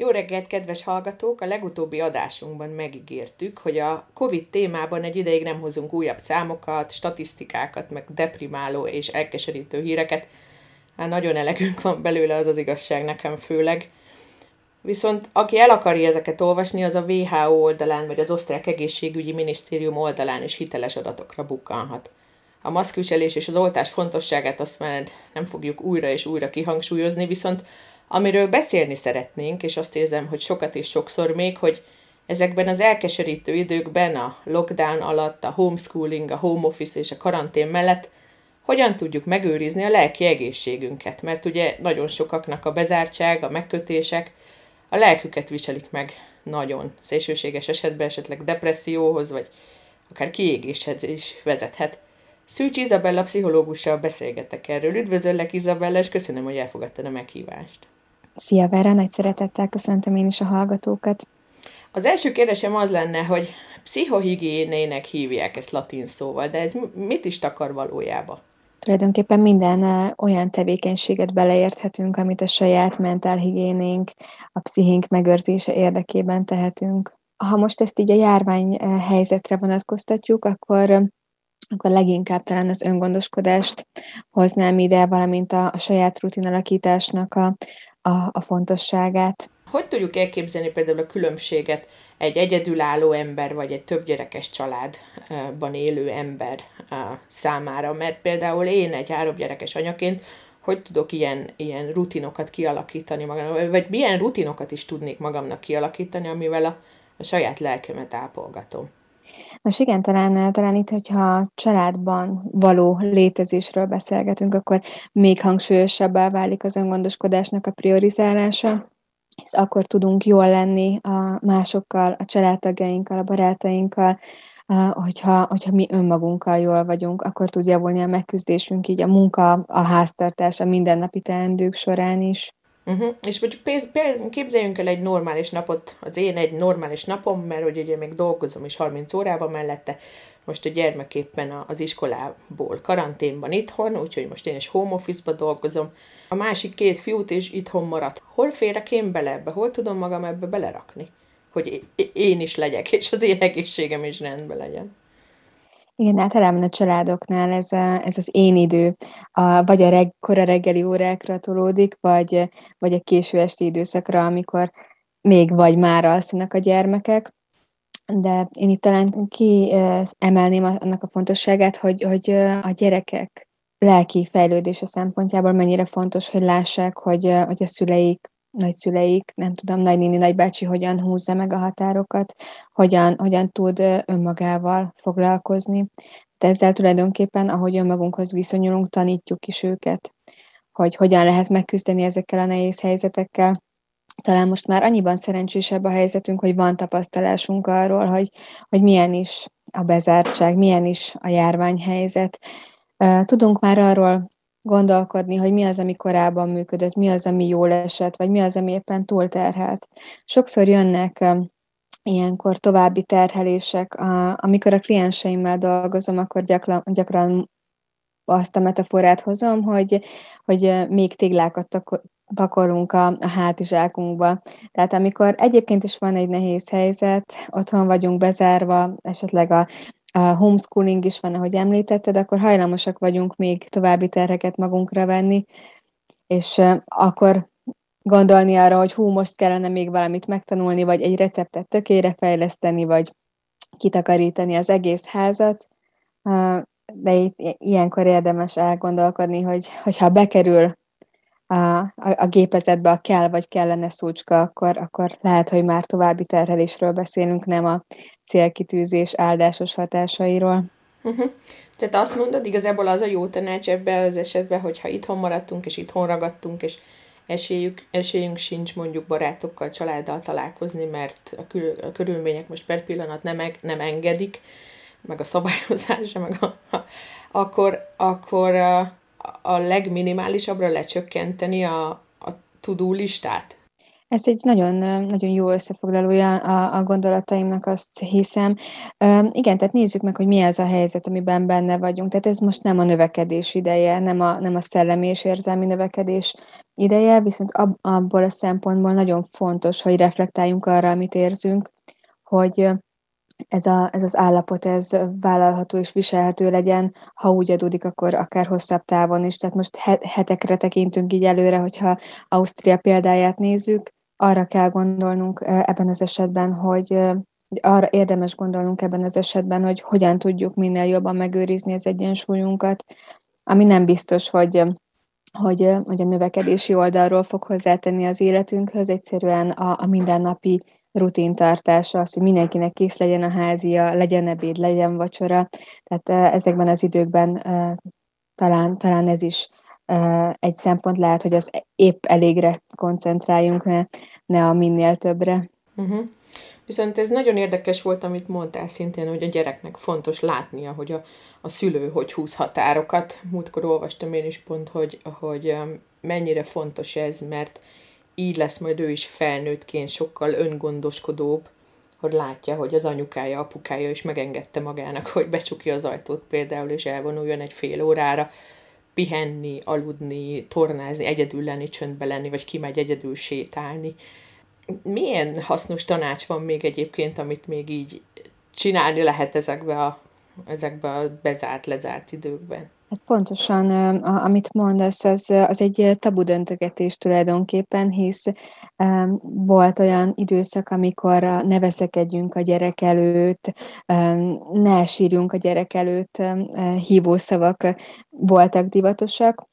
Jó reggelt, kedves hallgatók! A legutóbbi adásunkban megígértük, hogy a COVID témában egy ideig nem hozunk újabb számokat, statisztikákat, meg deprimáló és elkeserítő híreket. Hát nagyon elegünk van belőle, az az igazság nekem főleg. Viszont aki el akarja ezeket olvasni, az a WHO oldalán, vagy az Osztrák Egészségügyi Minisztérium oldalán is hiteles adatokra bukkanhat. A maszkviselés és az oltás fontosságát azt már nem fogjuk újra és újra kihangsúlyozni, viszont Amiről beszélni szeretnénk, és azt érzem, hogy sokat és sokszor még, hogy ezekben az elkeserítő időkben, a lockdown alatt, a homeschooling, a home office és a karantén mellett hogyan tudjuk megőrizni a lelki egészségünket, mert ugye nagyon sokaknak a bezártság, a megkötések a lelküket viselik meg nagyon. Szélsőséges esetben esetleg depresszióhoz, vagy akár kiégéshez is vezethet. Szűcs Izabella pszichológussal beszélgetek erről. Üdvözöllek Izabella, és köszönöm, hogy elfogadtad a meghívást. Szia Vera, nagy szeretettel köszöntöm én is a hallgatókat. Az első kérdésem az lenne, hogy pszichohigiénének hívják ezt latin szóval, de ez mit is takar valójában? Tulajdonképpen minden olyan tevékenységet beleérthetünk, amit a saját mentálhigiénénk, a pszichénk megőrzése érdekében tehetünk. Ha most ezt így a járvány helyzetre vonatkoztatjuk, akkor akkor leginkább talán az öngondoskodást hoznám ide, valamint a, a saját rutinalakításnak a, a, a fontosságát. Hogy tudjuk elképzelni például a különbséget egy egyedülálló ember, vagy egy több gyerekes családban élő ember számára? Mert például én egy három gyerekes anyaként hogy tudok ilyen, ilyen rutinokat kialakítani magamnak, vagy milyen rutinokat is tudnék magamnak kialakítani, amivel a, a saját lelkemet ápolgatom. Nos igen, talán, talán itt, hogyha családban való létezésről beszélgetünk, akkor még hangsúlyosabbá válik az öngondoskodásnak a priorizálása, és akkor tudunk jól lenni a másokkal, a családtagjainkkal, a barátainkkal, hogyha, hogyha mi önmagunkkal jól vagyunk, akkor tud javulni a megküzdésünk így a munka, a háztartás, a mindennapi teendők során is. Uh-huh. És mondjuk képzeljünk el egy normális napot, az én egy normális napom, mert hogy ugye még dolgozom is 30 órában mellette, most a gyermek éppen az iskolából karanténban itthon, úgyhogy most én is home office-ba dolgozom. A másik két fiút is itthon maradt. Hol férek én bele ebbe? Hol tudom magam ebbe belerakni? Hogy én is legyek, és az én egészségem is rendben legyen. Igen, általában a családoknál ez, a, ez az én idő, a, vagy a reg, kora reggeli órákra tolódik, vagy, vagy a késő esti időszakra, amikor még vagy már alszanak a gyermekek. De én itt talán kiemelném annak a fontosságát, hogy, hogy a gyerekek lelki fejlődése szempontjából mennyire fontos, hogy lássák, hogy, hogy a szüleik nagyszüleik, nem tudom, nagynéni, nagybácsi hogyan húzza meg a határokat, hogyan, hogyan tud önmagával foglalkozni. De ezzel tulajdonképpen, ahogy önmagunkhoz viszonyulunk, tanítjuk is őket, hogy hogyan lehet megküzdeni ezekkel a nehéz helyzetekkel. Talán most már annyiban szerencsésebb a helyzetünk, hogy van tapasztalásunk arról, hogy, hogy milyen is a bezártság, milyen is a járványhelyzet. Tudunk már arról gondolkodni, hogy mi az, ami korábban működött, mi az, ami jól esett, vagy mi az, ami éppen túlterhelt. Sokszor jönnek ilyenkor további terhelések. Amikor a klienseimmel dolgozom, akkor gyakran, gyakran azt a metaforát hozom, hogy, hogy még téglákat pakolunk a, a hátizsákunkba. Tehát amikor egyébként is van egy nehéz helyzet, otthon vagyunk bezárva, esetleg a a homeschooling is van, ahogy említetted, akkor hajlamosak vagyunk még további terheket magunkra venni, és akkor gondolni arra, hogy hú, most kellene még valamit megtanulni, vagy egy receptet tökére fejleszteni, vagy kitakarítani az egész házat, de itt ilyenkor érdemes elgondolkodni, hogy, hogyha bekerül a, a, a gépezetbe a kell vagy kellene szócska, akkor, akkor lehet, hogy már további terhelésről beszélünk, nem a célkitűzés áldásos hatásairól. Uh-huh. Tehát azt mondod, igazából az a jó tanács ebben az esetben, hogyha itthon maradtunk, és itthon ragadtunk, és esélyük, esélyünk sincs mondjuk barátokkal, családdal találkozni, mert a, kül, a körülmények most per pillanat nem, nem engedik, meg a szabályozása, meg a, akkor, akkor a, legminimálisabbra lecsökkenteni a, a tudó listát? Ez egy nagyon, nagyon jó összefoglalója a a gondolataimnak, azt hiszem. Igen, tehát nézzük meg, hogy mi az a helyzet, amiben benne vagyunk. Tehát ez most nem a növekedés ideje, nem a nem a szellemi és érzelmi növekedés ideje, viszont ab abból a szempontból nagyon fontos, hogy reflektáljunk arra, amit érzünk, hogy ez a ez az állapot, ez vállalható és viselhető legyen, ha úgy adódik, akkor akár hosszabb távon is. Tehát most hetekre tekintünk így előre, hogyha Ausztria példáját nézzük, arra kell gondolnunk ebben az esetben, hogy arra érdemes gondolnunk ebben az esetben, hogy hogyan tudjuk minél jobban megőrizni az egyensúlyunkat, ami nem biztos, hogy hogy, hogy a növekedési oldalról fog hozzátenni az életünkhöz, egyszerűen a, a mindennapi rutintartása, az, hogy mindenkinek kész legyen a házia, legyen ebéd, legyen vacsora. Tehát ezekben az időkben talán, talán ez is egy szempont lehet, hogy az épp elégre koncentráljunk, ne, ne a minél többre. Uh-huh. Viszont ez nagyon érdekes volt, amit mondtál szintén, hogy a gyereknek fontos látnia, hogy a, a szülő hogy húz határokat. Múltkor olvastam én is pont, hogy, hogy mennyire fontos ez, mert így lesz majd ő is felnőttként sokkal öngondoskodóbb, hogy látja, hogy az anyukája, apukája is megengedte magának, hogy becsukja az ajtót például, és elvonuljon egy fél órára, pihenni, aludni, tornázni, egyedül lenni, csöndbe lenni, vagy kimegy egyedül sétálni. Milyen hasznos tanács van még egyébként, amit még így csinálni lehet ezekbe a, ezekbe a bezárt, lezárt időkben? Hát pontosan, amit mondasz, az, az egy tabu döntögetés tulajdonképpen, hisz um, volt olyan időszak, amikor ne veszekedjünk a gyerek előtt, um, ne sírjunk a gyerek előtt, um, hívószavak voltak divatosak,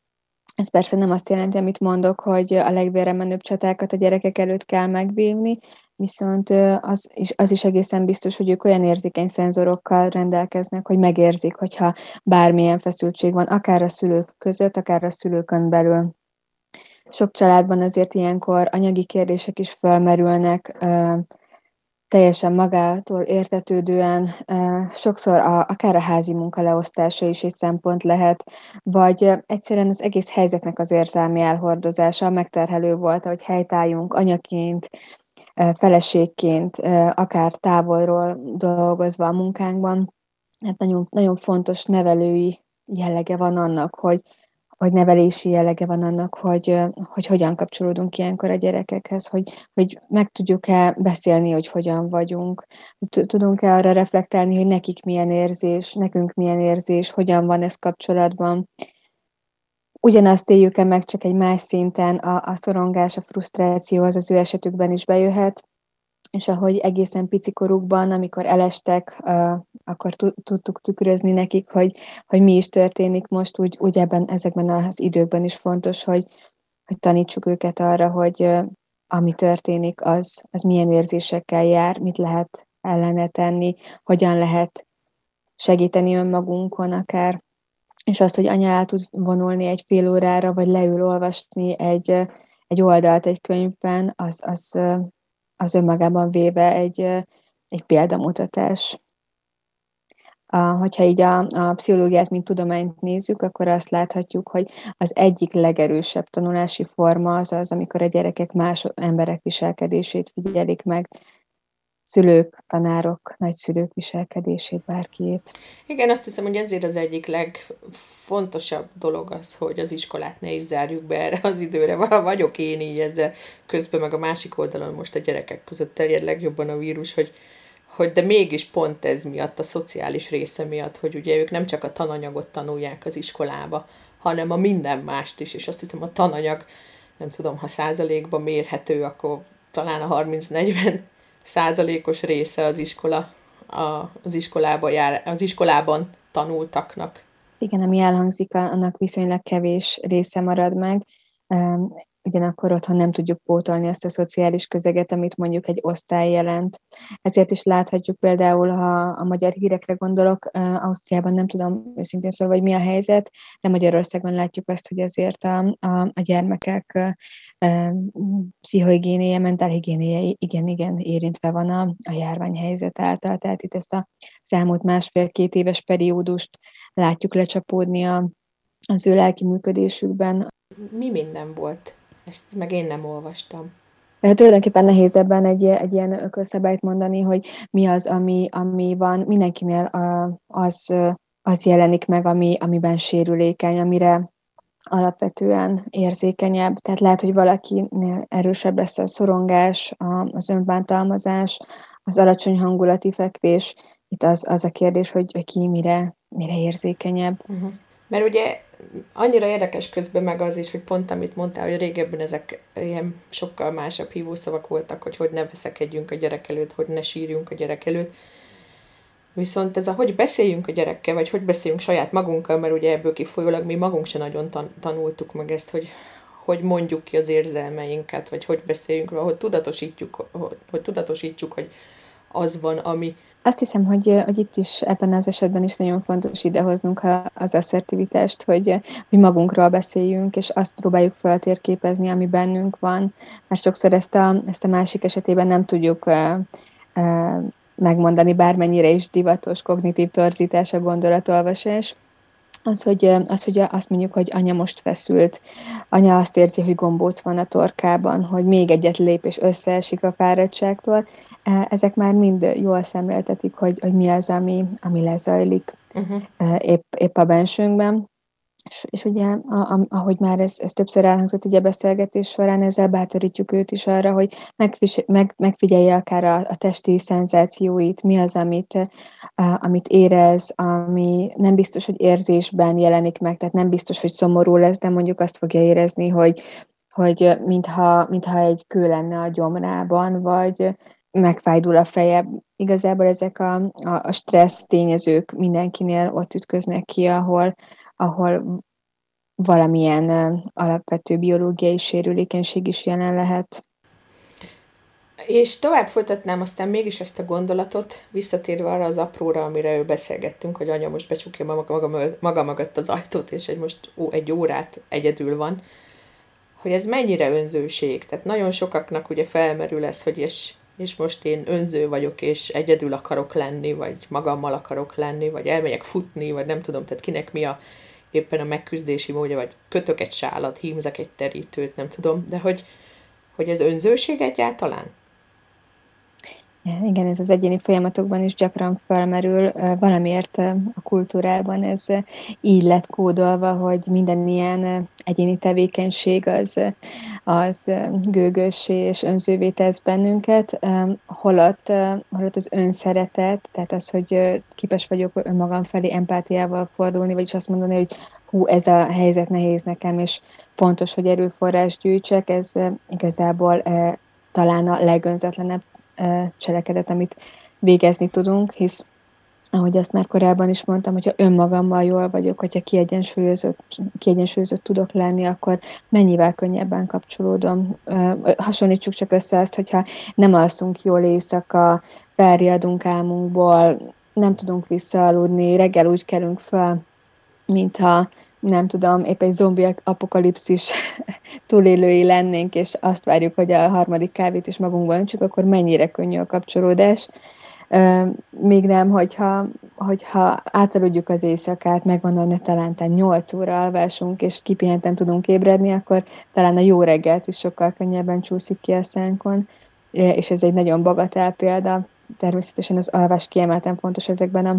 ez persze nem azt jelenti, amit mondok, hogy a legvére menőbb csatákat a gyerekek előtt kell megvívni, viszont az is, az is egészen biztos, hogy ők olyan érzékeny szenzorokkal rendelkeznek, hogy megérzik, hogyha bármilyen feszültség van, akár a szülők között, akár a szülőkön belül. Sok családban azért ilyenkor anyagi kérdések is felmerülnek, teljesen magától értetődően, sokszor a, akár a házi munka leosztása is egy szempont lehet, vagy egyszerűen az egész helyzetnek az érzelmi elhordozása megterhelő volt, hogy helytáljunk anyaként, feleségként, akár távolról dolgozva a munkánkban. Hát nagyon, nagyon fontos nevelői jellege van annak, hogy, vagy nevelési jellege van annak, hogy, hogy hogyan kapcsolódunk ilyenkor a gyerekekhez, hogy, hogy meg tudjuk-e beszélni, hogy hogyan vagyunk, tudunk-e arra reflektálni, hogy nekik milyen érzés, nekünk milyen érzés, hogyan van ez kapcsolatban. Ugyanazt éljük-e meg csak egy más szinten, a, a szorongás, a frusztráció az az ő esetükben is bejöhet, és ahogy egészen picikorukban, amikor elestek, akkor tudtuk tükrözni nekik, hogy, hogy mi is történik most, úgy, úgy ebben, ezekben az időkben is fontos, hogy, hogy tanítsuk őket arra, hogy ami történik, az, az milyen érzésekkel jár, mit lehet ellene tenni, hogyan lehet segíteni önmagunkon akár, és azt, hogy anya el tud vonulni egy fél órára, vagy leül olvasni egy, egy oldalt egy könyvben, az, az, az önmagában véve egy, egy példamutatás. A, hogyha így a, a pszichológiát, mint tudományt nézzük, akkor azt láthatjuk, hogy az egyik legerősebb tanulási forma az az, amikor a gyerekek más emberek viselkedését figyelik meg, szülők, tanárok, nagyszülők viselkedését, bárkiét. Igen, azt hiszem, hogy ezért az egyik legfontosabb dolog az, hogy az iskolát ne is zárjuk be erre az időre. Vagyok én így ezzel, közben meg a másik oldalon most a gyerekek között terjed legjobban a vírus, hogy, hogy de mégis pont ez miatt, a szociális része miatt, hogy ugye ők nem csak a tananyagot tanulják az iskolába, hanem a minden mást is, és azt hiszem a tananyag, nem tudom, ha százalékban mérhető, akkor talán a 30-40 százalékos része az iskola, a, az, iskolába jár, az iskolában tanultaknak. Igen, ami elhangzik, annak viszonylag kevés része marad meg ugyanakkor otthon nem tudjuk pótolni azt a szociális közeget, amit mondjuk egy osztály jelent. Ezért is láthatjuk például, ha a magyar hírekre gondolok, Ausztriában nem tudom őszintén szólva, hogy mi a helyzet, de Magyarországon látjuk azt, hogy azért a, a, a gyermekek pszichohigiénéje, mentálhigiénéje igen, igen érintve van a, a járványhelyzet által. Tehát itt ezt a elmúlt másfél-két éves periódust látjuk lecsapódni a, az ő lelki működésükben. Mi minden volt? Ezt meg én nem olvastam. Tulajdonképpen nehéz ebben egy, egy ilyen ökölszabályt mondani, hogy mi az, ami, ami van. Mindenkinél az, az jelenik meg, ami, amiben sérülékeny, amire alapvetően érzékenyebb. Tehát lehet, hogy valakinél erősebb lesz a szorongás, az önbántalmazás, az alacsony hangulati fekvés. Itt az, az a kérdés, hogy, hogy ki mire, mire érzékenyebb. Uh-huh. Mert ugye annyira érdekes közben meg az is, hogy pont amit mondtál, hogy régebben ezek ilyen sokkal másabb hívószavak voltak, hogy hogy ne veszekedjünk a gyerek előtt, hogy ne sírjunk a gyerek előtt. Viszont ez a hogy beszéljünk a gyerekkel, vagy hogy beszéljünk saját magunkkal, mert ugye ebből kifolyólag mi magunk se nagyon tan- tanultuk meg ezt, hogy hogy mondjuk ki az érzelmeinket, vagy hogy beszéljünk róla, hogy tudatosítjuk, hogy, hogy tudatosítsuk, hogy az van, ami, azt hiszem, hogy, hogy itt is ebben az esetben is nagyon fontos idehoznunk az asszertivitást, hogy, hogy magunkról beszéljünk, és azt próbáljuk feltérképezni, ami bennünk van, mert sokszor ezt a, ezt a másik esetében nem tudjuk uh, uh, megmondani, bármennyire is divatos kognitív torzítás a gondolatolvasás. Az, hogy, az, hogy azt mondjuk, hogy anya most feszült, anya azt érzi, hogy gombóc van a torkában, hogy még egyet lép és összeesik a fáradtságtól, ezek már mind jól szemléltetik, hogy, hogy mi az, ami, ami lezajlik uh-huh. épp, épp a bensőnkben. És, és ugye, a, a, ahogy már ez, ez többször elhangzott ugye a beszélgetés során, ezzel bátorítjuk őt is arra, hogy megfis, meg, megfigyelje akár a, a testi szenzációit, mi az, amit, a, amit érez, ami nem biztos, hogy érzésben jelenik meg, tehát nem biztos, hogy szomorú lesz, de mondjuk azt fogja érezni, hogy, hogy mintha, mintha egy kő lenne a gyomrában, vagy megfájdul a feje. Igazából ezek a, a, a stressz tényezők mindenkinél ott ütköznek ki, ahol, ahol valamilyen alapvető biológiai sérülékenység is jelen lehet. És tovább folytatnám aztán mégis ezt a gondolatot, visszatérve arra az apróra, amire ő beszélgettünk, hogy anya most becsukja maga, maga, maga mögött az ajtót, és egy most ó, egy órát egyedül van, hogy ez mennyire önzőség. Tehát nagyon sokaknak ugye felmerül ez, hogy és, és most én önző vagyok, és egyedül akarok lenni, vagy magammal akarok lenni, vagy elmegyek futni, vagy nem tudom, tehát kinek mi a éppen a megküzdési módja, vagy kötök egy sálat, hímzek egy terítőt, nem tudom, de hogy, hogy ez önzőség egyáltalán? Igen, ez az egyéni folyamatokban is gyakran felmerül. Valamiért a kultúrában ez így lett kódolva, hogy minden ilyen egyéni tevékenység az, az gőgös és önzővé tesz bennünket, holott, holott az önszeretet, tehát az, hogy képes vagyok önmagam felé empátiával fordulni, vagyis azt mondani, hogy hú, ez a helyzet nehéz nekem, és fontos, hogy erőforrás gyűjtsek, ez igazából talán a legönzetlenebb cselekedet, amit végezni tudunk, hisz ahogy azt már korábban is mondtam, hogyha önmagammal jól vagyok, hogyha kiegyensúlyozott, kiegyensúlyozott tudok lenni, akkor mennyivel könnyebben kapcsolódom. Hasonlítsuk csak össze azt, hogyha nem alszunk jól éjszaka, felriadunk álmunkból, nem tudunk visszaaludni, reggel úgy kelünk fel, mintha nem tudom, épp egy zombi apokalipszis túlélői lennénk, és azt várjuk, hogy a harmadik kávét is magunkban öntsük, akkor mennyire könnyű a kapcsolódás. Még nem, hogyha, hogyha átaludjuk az éjszakát, megvan a netalántán 8 óra alvásunk, és kipihenten tudunk ébredni, akkor talán a jó reggelt is sokkal könnyebben csúszik ki a szánkon, és ez egy nagyon bagatel példa. Természetesen az alvás kiemelten fontos ezekben a,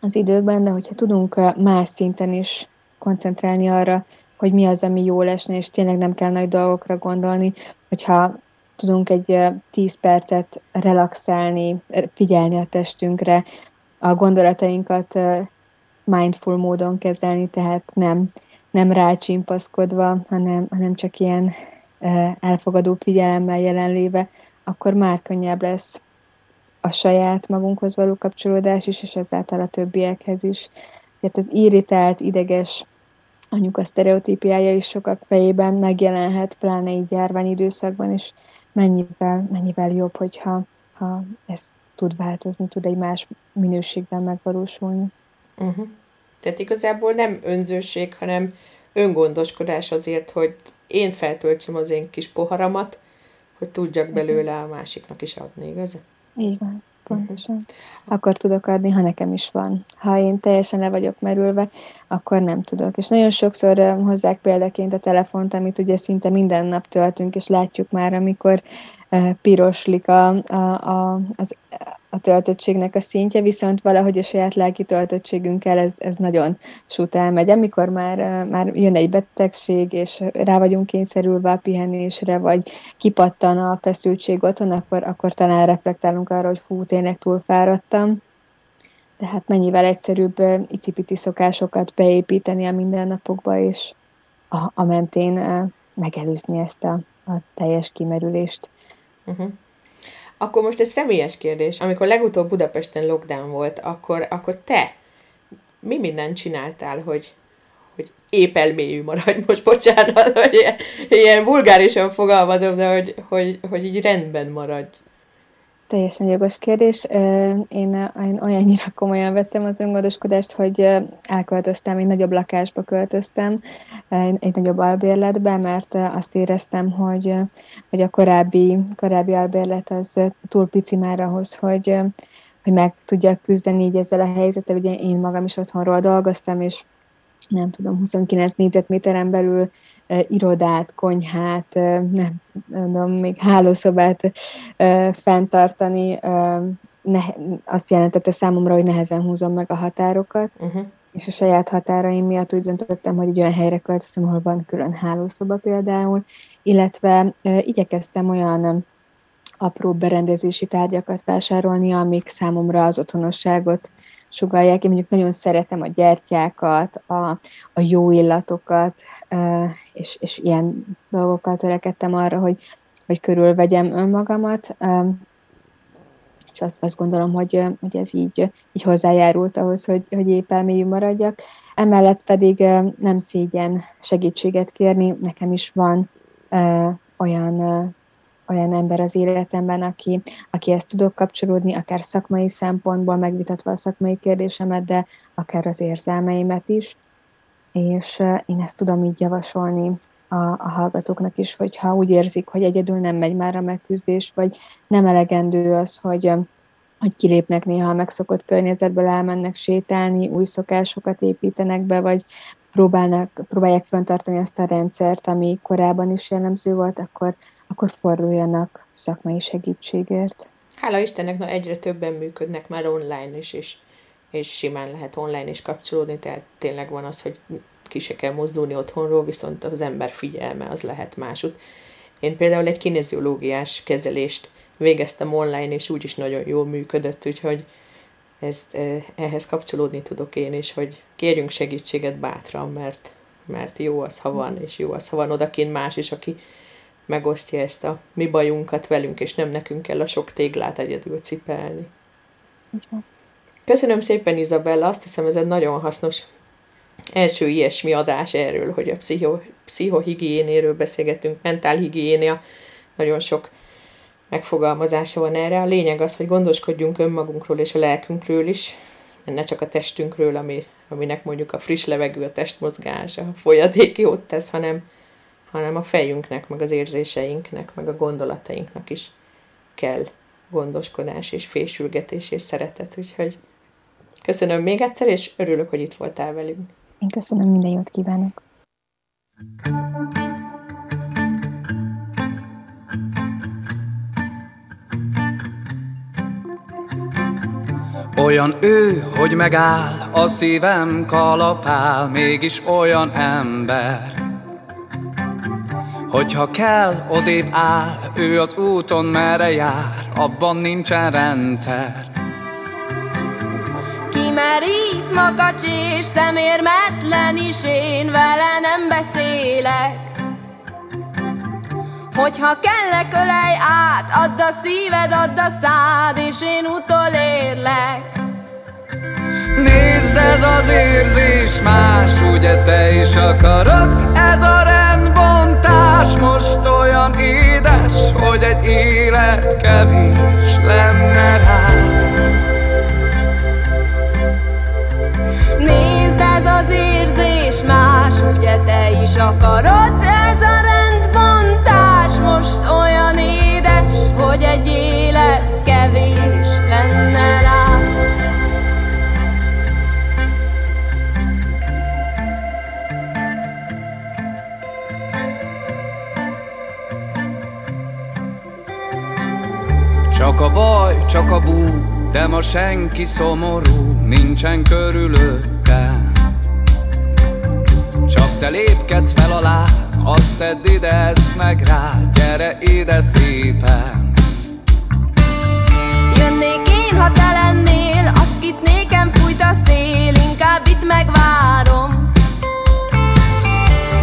az időkben, de hogyha tudunk más szinten is koncentrálni arra, hogy mi az, ami jó lesne, és tényleg nem kell nagy dolgokra gondolni, hogyha tudunk egy 10 percet relaxálni, figyelni a testünkre, a gondolatainkat mindful módon kezelni, tehát nem, nem rácsimpaszkodva, hanem, hanem csak ilyen elfogadó figyelemmel jelenléve, akkor már könnyebb lesz a saját magunkhoz való kapcsolódás is, és ezáltal a többiekhez is. Tehát az irritált, ideges anyuka sztereotípiája is sokak fejében megjelenhet, pláne így járványidőszakban, és mennyivel, mennyivel jobb, hogyha ha ez tud változni, tud egy más minőségben megvalósulni. Uh-huh. Tehát igazából nem önzőség, hanem öngondoskodás azért, hogy én feltöltsem az én kis poharamat, hogy tudjak belőle a másiknak is adni, igaz? Így van. Pontosan. Akkor tudok adni, ha nekem is van. Ha én teljesen le vagyok merülve, akkor nem tudok. És nagyon sokszor hozzák példaként a telefont, amit ugye szinte minden nap töltünk, és látjuk már, amikor piroslik a, a, a, az, a töltöttségnek a szintje, viszont valahogy a saját lelki töltöttségünkkel ez, ez nagyon sút elmegy. Amikor már, már jön egy betegség, és rá vagyunk kényszerülve a pihenésre, vagy kipattan a feszültség otthon, akkor, akkor talán reflektálunk arra, hogy fú, tényleg túlfáradtam. Tehát mennyivel egyszerűbb icipici szokásokat beépíteni a mindennapokba, és a, a mentén megelőzni ezt a, a teljes kimerülést. Uh-huh. Akkor most egy személyes kérdés. Amikor legutóbb Budapesten lockdown volt, akkor, akkor te mi mindent csináltál, hogy, hogy épp elmélyű maradj, most bocsánat, hogy ilyen, ilyen vulgárisan fogalmazom, de hogy, hogy, hogy így rendben maradj. Teljesen jogos kérdés. Én, én olyannyira komolyan vettem az öngondoskodást, hogy elköltöztem, egy nagyobb lakásba költöztem, egy nagyobb albérletbe, mert azt éreztem, hogy, hogy a korábbi, korábbi albérlet az túl pici már ahhoz, hogy, hogy meg tudjak küzdeni így ezzel a helyzettel. Ugye én magam is otthonról dolgoztam, és nem tudom, 29 négyzetméteren belül irodát, konyhát, nem tudom, még hálószobát fenntartani, ne, azt jelentette számomra, hogy nehezen húzom meg a határokat, uh-huh. és a saját határaim miatt úgy döntöttem, hogy egy olyan helyre költöztem, ahol van külön hálószoba például, illetve igyekeztem olyan apró berendezési tárgyakat vásárolni, amik számomra az otthonosságot sugalják. Én mondjuk nagyon szeretem a gyertyákat, a, a jó illatokat, és, és ilyen dolgokkal törekedtem arra, hogy, hogy körülvegyem önmagamat, és azt, azt gondolom, hogy, hogy ez így, így hozzájárult ahhoz, hogy, hogy épp elmélyű maradjak. Emellett pedig nem szégyen segítséget kérni, nekem is van olyan olyan ember az életemben, aki, aki ezt tudok kapcsolódni, akár szakmai szempontból megvitatva a szakmai kérdésemet, de akár az érzelmeimet is. És én ezt tudom így javasolni a, a hallgatóknak is, hogyha úgy érzik, hogy egyedül nem megy már a megküzdés, vagy nem elegendő az, hogy, hogy kilépnek néha a megszokott környezetből, elmennek sétálni, új szokásokat építenek be, vagy próbálnak, próbálják fenntartani azt a rendszert, ami korábban is jellemző volt, akkor, akkor forduljanak szakmai segítségért. Hála Istennek, na egyre többen működnek már online is, és, és simán lehet online is kapcsolódni, tehát tényleg van az, hogy ki se kell mozdulni otthonról, viszont az ember figyelme az lehet másút. Én például egy kineziológiás kezelést végeztem online, és úgy is nagyon jól működött, úgyhogy ezt, ehhez kapcsolódni tudok én is, hogy kérjünk segítséget bátran, mert, mert jó az, ha van, és jó az, ha van odakin más is, aki megosztja ezt a mi bajunkat velünk, és nem nekünk kell a sok téglát egyedül cipelni. Köszönöm szépen, Izabella, azt hiszem ez egy nagyon hasznos első ilyesmi adás erről, hogy a pszicho, pszichohigiénéről beszélgetünk, mentálhigiénia, nagyon sok megfogalmazása van erre. A lényeg az, hogy gondoskodjunk önmagunkról és a lelkünkről is, ne csak a testünkről, ami, aminek mondjuk a friss levegő, a testmozgás, a folyadék jót tesz, hanem, hanem a fejünknek, meg az érzéseinknek, meg a gondolatainknak is kell gondoskodás és fésülgetés és szeretet. Úgyhogy köszönöm még egyszer, és örülök, hogy itt voltál velünk. Én köszönöm, minden jót kívánok. Olyan ő, hogy megáll, a szívem kalapál, mégis olyan ember. Hogyha kell, odébb áll, ő az úton merre jár, abban nincsen rendszer. Kimerít makacs és szemérmetlen is, én vele nem beszélek. Hogyha kellek, ölej át, add a szíved, add a szád, és én utolérlek. Nézd, ez az érzés más, ugye te is akarod? Ez a rendbontás most olyan édes, hogy egy élet kevés lenne rá. Nézd, ez az érzés más, ugye te is akarod? Ez a rendbontás most olyan édes, hogy egy élet kevés Csak a baj, csak a bú, de ma senki szomorú, nincsen körülöttem. Csak te lépkedsz fel alá, azt tedd ide, ezt meg rá, gyere ide szépen. Jönnék én, ha te lennél, azt kit nékem fújt a szél, inkább itt megvárom.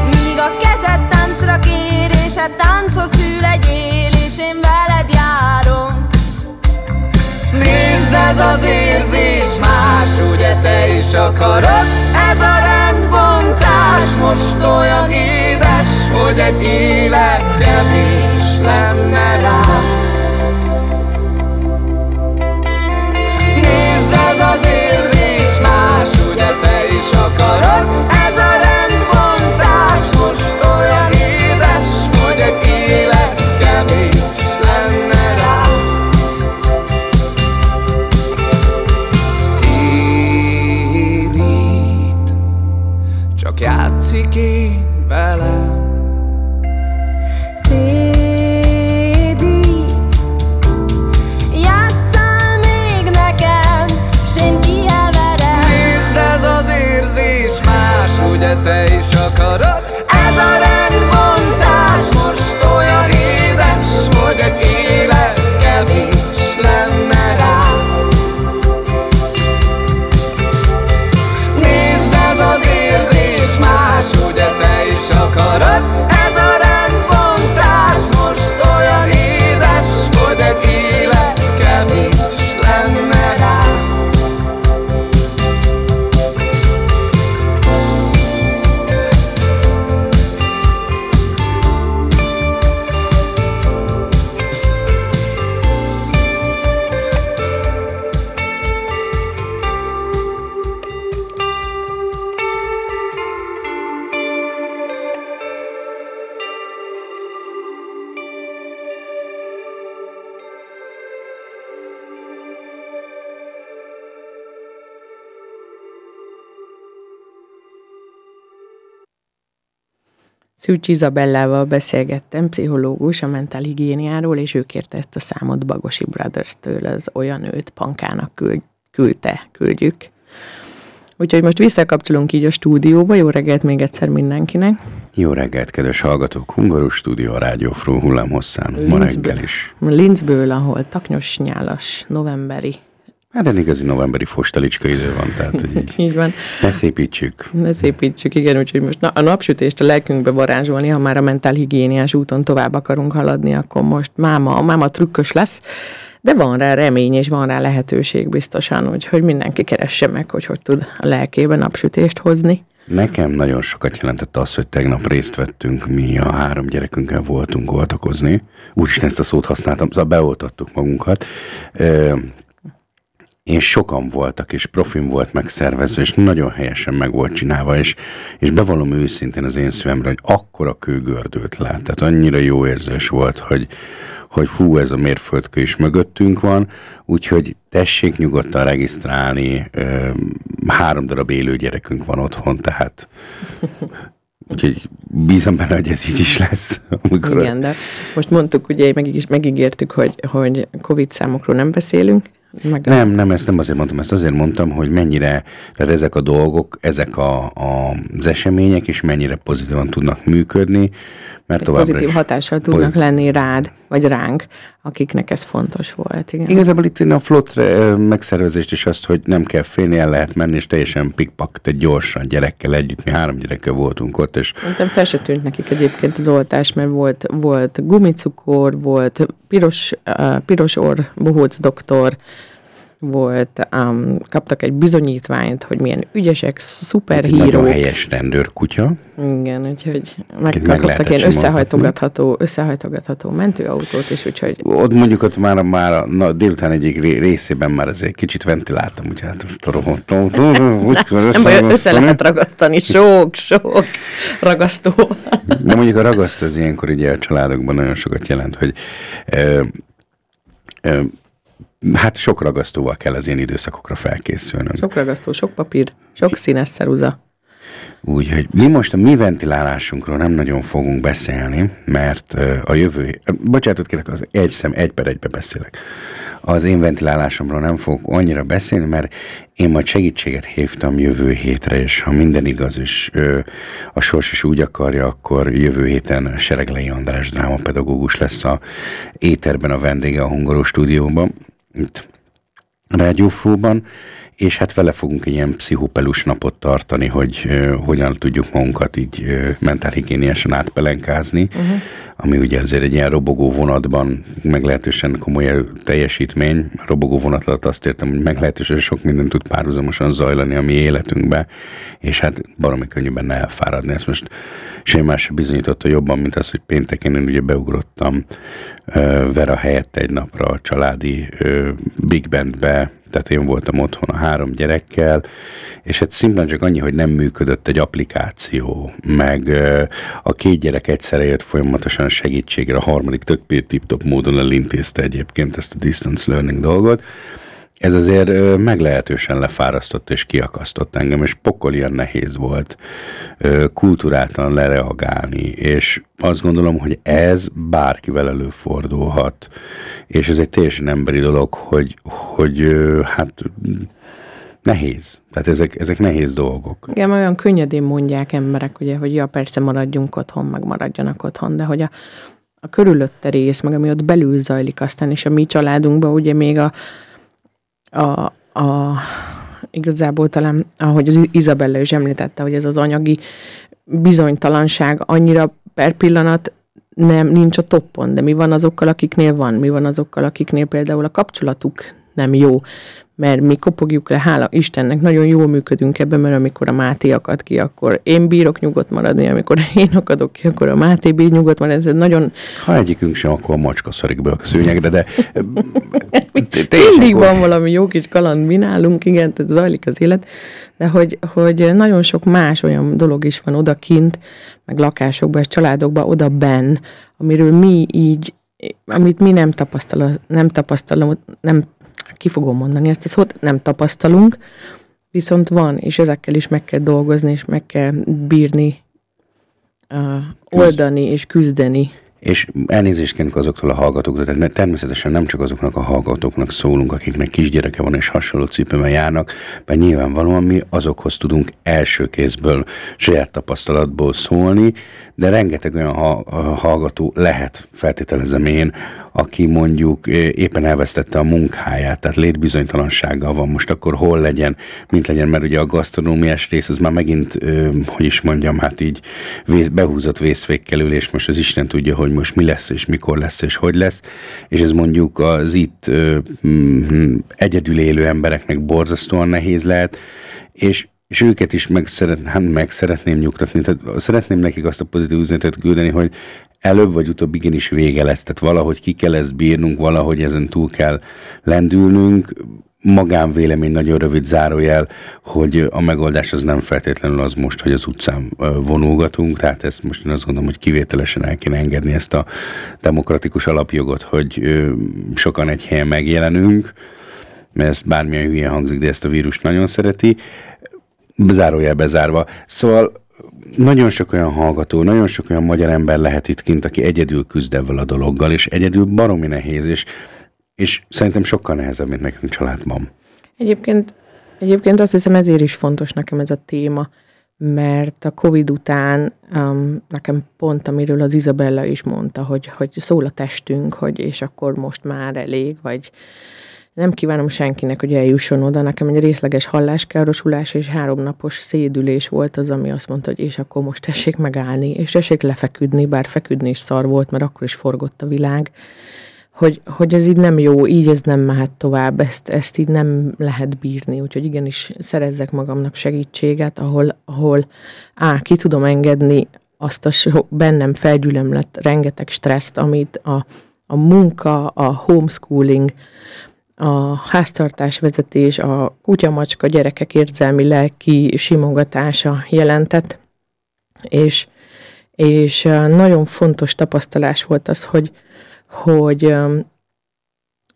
Míg a kezed táncra kér, és a tánchoz Nézd ez az érzés. Más, ugye te is akarod. Ez a rendbontás. Most olyan édes Hogy egy élet kevés lenne rám Szűcs Izabellával beszélgettem, pszichológus a mentálhigiéniáról, és ő kérte ezt a számot Bagosi Brothers-től, az olyan őt pankának küld, küldte, küldjük. Úgyhogy most visszakapcsolunk így a stúdióba, jó reggelt még egyszer mindenkinek. Jó reggelt, kedves hallgatók! Hungarus stúdió a Rádió Fró hullámhosszán. Ma reggel is. Linzből, ahol taknyos, nyálas, novemberi. Hát egy igazi novemberi fostalicska idő van, tehát hogy így Így van. ne szépítsük. Ne szépítsük, igen, úgyhogy most na, a napsütést a lelkünkbe varázsolni, ha már a mentálhigiéniás úton tovább akarunk haladni, akkor most máma, máma trükkös lesz, de van rá remény, és van rá lehetőség biztosan, úgyhogy mindenki keresse meg, hogy hogy tud a lelkében napsütést hozni. Nekem nagyon sokat jelentett az, hogy tegnap részt vettünk, mi a három gyerekünkkel voltunk oltakozni. Úristen, ezt a szót használtam, szóval beoltattuk magunkat. És sokan voltak, és profim volt megszervezve, és nagyon helyesen meg volt csinálva, és, és bevallom őszintén az én szívemre, hogy akkora kőgördült le, tehát annyira jó érzés volt, hogy, hogy fú, ez a mérföldkő is mögöttünk van, úgyhogy tessék nyugodtan regisztrálni, három darab élő gyerekünk van otthon, tehát úgyhogy bízom benne, hogy ez így is lesz. Amikor Igen, de most mondtuk, ugye meg is megígértük, hogy, hogy Covid számokról nem beszélünk. Meg Nem, nem, ezt nem azért mondtam, ezt azért mondtam, hogy mennyire, tehát ezek a dolgok, ezek a, a, az események is mennyire pozitívan tudnak működni, mert továbbra pozitív is. hatással tudnak Pozit- lenni rád, vagy ránk, akiknek ez fontos volt. Igen. Igazából itt én a flott megszervezést is azt, hogy nem kell félni, el lehet menni, és teljesen pikpak, tehát gyorsan gyerekkel együtt, mi három gyerekkel voltunk ott, és Szerintem fel se tűnt nekik egyébként az oltás, mert volt, volt gumicukor, volt piros, uh, piros orr, bohóc doktor, volt, um, kaptak egy bizonyítványt, hogy milyen ügyesek, szuperhírók. nagyon helyes rendőrkutya. Igen, úgyhogy meg megkaptak ilyen összehajtogatható, összehajtogatható mentőautót is, úgyhogy Ott mondjuk ott már, már a na, délután egyik ré- részében már azért kicsit ventiláltam, úgyhogy hát azt a kell nem össze lehet ragasztani, sok, sok ragasztó. De mondjuk a ragaszt az ilyenkor ugye a családokban nagyon sokat jelent, hogy hát sok ragasztóval kell az ilyen időszakokra felkészülnünk. Sok ragasztó, sok papír, sok színes ceruza. Úgyhogy mi most a mi ventilálásunkról nem nagyon fogunk beszélni, mert a jövő... Bocsánatot kérek, az egy szem, egy per egybe beszélek. Az én ventilálásomról nem fogok annyira beszélni, mert én majd segítséget hívtam jövő hétre, és ha minden igaz, és a sors is úgy akarja, akkor jövő héten Sereglei András drámapedagógus lesz a éterben a vendége a Hungaró stúdióban, itt Rádiófóban, és hát vele fogunk ilyen pszichopelus napot tartani, hogy uh, hogyan tudjuk magunkat így uh, mentálhigiéniesen átpelenkázni, uh-huh. Ami ugye azért egy ilyen robogó vonatban meglehetősen komoly teljesítmény. A robogó vonat alatt azt értem, hogy meglehetősen sok minden tud párhuzamosan zajlani a mi életünkbe, és hát baromi könnyű benne elfáradni. Ezt most semmi más sem bizonyította jobban, mint az, hogy pénteken én ugye beugrottam uh, Vera helyett egy napra a családi uh, Big Bandbe, tehát én voltam otthon a három gyerekkel, és hát szimplán csak annyi, hogy nem működött egy applikáció, meg a két gyerek egyszerre jött folyamatosan segítségre, a harmadik tök tip-top módon elintézte egyébként ezt a distance learning dolgot, ez azért meglehetősen lefárasztott és kiakasztott engem, és pokol ilyen nehéz volt kulturáltan lereagálni, és azt gondolom, hogy ez bárkivel előfordulhat, és ez egy teljesen emberi dolog, hogy, hogy hát nehéz. Tehát ezek, ezek nehéz dolgok. Igen, olyan könnyedén mondják emberek, ugye, hogy ja, persze maradjunk otthon, meg maradjanak otthon, de hogy a, a körülötte rész, meg ami ott belül zajlik aztán, és a mi családunkban ugye még a, a, a igazából talán, ahogy az Izabella is említette, hogy ez az anyagi bizonytalanság annyira per pillanat nem, nincs a toppon, de mi van azokkal, akiknél van, mi van azokkal, akiknél például a kapcsolatuk nem jó, mert mi kopogjuk le, hála Istennek, nagyon jól működünk ebben, mert amikor a Máté akad ki, akkor én bírok nyugodt maradni, amikor én akadok ki, akkor a Máté bír nyugodt maradni. Ez nagyon... Ha egyikünk sem, akkor a macska szarik be a szőnyegre, de... Mindig van valami jó kis kaland, mi nálunk, igen, tehát zajlik az élet, de hogy, hogy nagyon sok más olyan dolog is van odakint, meg lakásokban, és családokban, oda benn, amiről mi így amit mi nem tapasztalunk, nem tapasztalunk, nem ki fogom mondani ezt a szót, nem tapasztalunk, viszont van, és ezekkel is meg kell dolgozni, és meg kell bírni, uh, oldani és küzdeni. És elnézést kérünk azoktól a hallgatóktól, tehát természetesen nem csak azoknak a hallgatóknak szólunk, akiknek kisgyereke van és hasonló cipőben járnak, mert nyilvánvalóan mi azokhoz tudunk első kézből, saját tapasztalatból szólni, de rengeteg olyan hallgató lehet, feltételezem én, aki mondjuk éppen elvesztette a munkáját, tehát létbizonytalansággal van most akkor hol legyen, mint legyen, mert ugye a gasztronómiás rész az már megint, hogy is mondjam, hát így vész, behúzott vészfékkel ül, és most az Isten tudja, hogy most mi lesz, és mikor lesz, és hogy lesz, és ez mondjuk az itt egyedül élő embereknek borzasztóan nehéz lehet, és és őket is meg, szeret, hát meg szeretném nyugtatni, tehát szeretném nekik azt a pozitív üzenetet küldeni, hogy előbb vagy utóbb igenis vége lesz, tehát valahogy ki kell ezt bírnunk, valahogy ezen túl kell lendülnünk, magánvélemény nagyon rövid zárójel, hogy a megoldás az nem feltétlenül az most, hogy az utcán vonulgatunk, tehát ezt most én azt gondolom, hogy kivételesen el kéne engedni ezt a demokratikus alapjogot, hogy sokan egy helyen megjelenünk, mert ezt bármilyen hülye hangzik, de ezt a vírus nagyon szereti, zárójel bezárva. Szóval nagyon sok olyan hallgató, nagyon sok olyan magyar ember lehet itt kint, aki egyedül küzd ezzel a dologgal, és egyedül baromi nehéz, és, és szerintem sokkal nehezebb, mint nekünk családban. Egyébként, egyébként azt hiszem ezért is fontos nekem ez a téma, mert a Covid után um, nekem pont, amiről az Izabella is mondta, hogy, hogy szól a testünk, hogy és akkor most már elég, vagy nem kívánom senkinek, hogy eljusson oda. Nekem egy részleges halláskárosulás és háromnapos szédülés volt az, ami azt mondta, hogy és akkor most tessék megállni, és tessék lefeküdni, bár feküdni is szar volt, mert akkor is forgott a világ, hogy, hogy ez így nem jó, így ez nem mehet tovább, ezt, ezt így nem lehet bírni, úgyhogy igenis szerezzek magamnak segítséget, ahol, ahol á, ki tudom engedni azt a so, bennem felgyülemlett rengeteg stresszt, amit a, a munka, a homeschooling, a háztartás vezetés, a kutyamacska gyerekek érzelmi lelki simogatása jelentett, és, és nagyon fontos tapasztalás volt az, hogy, hogy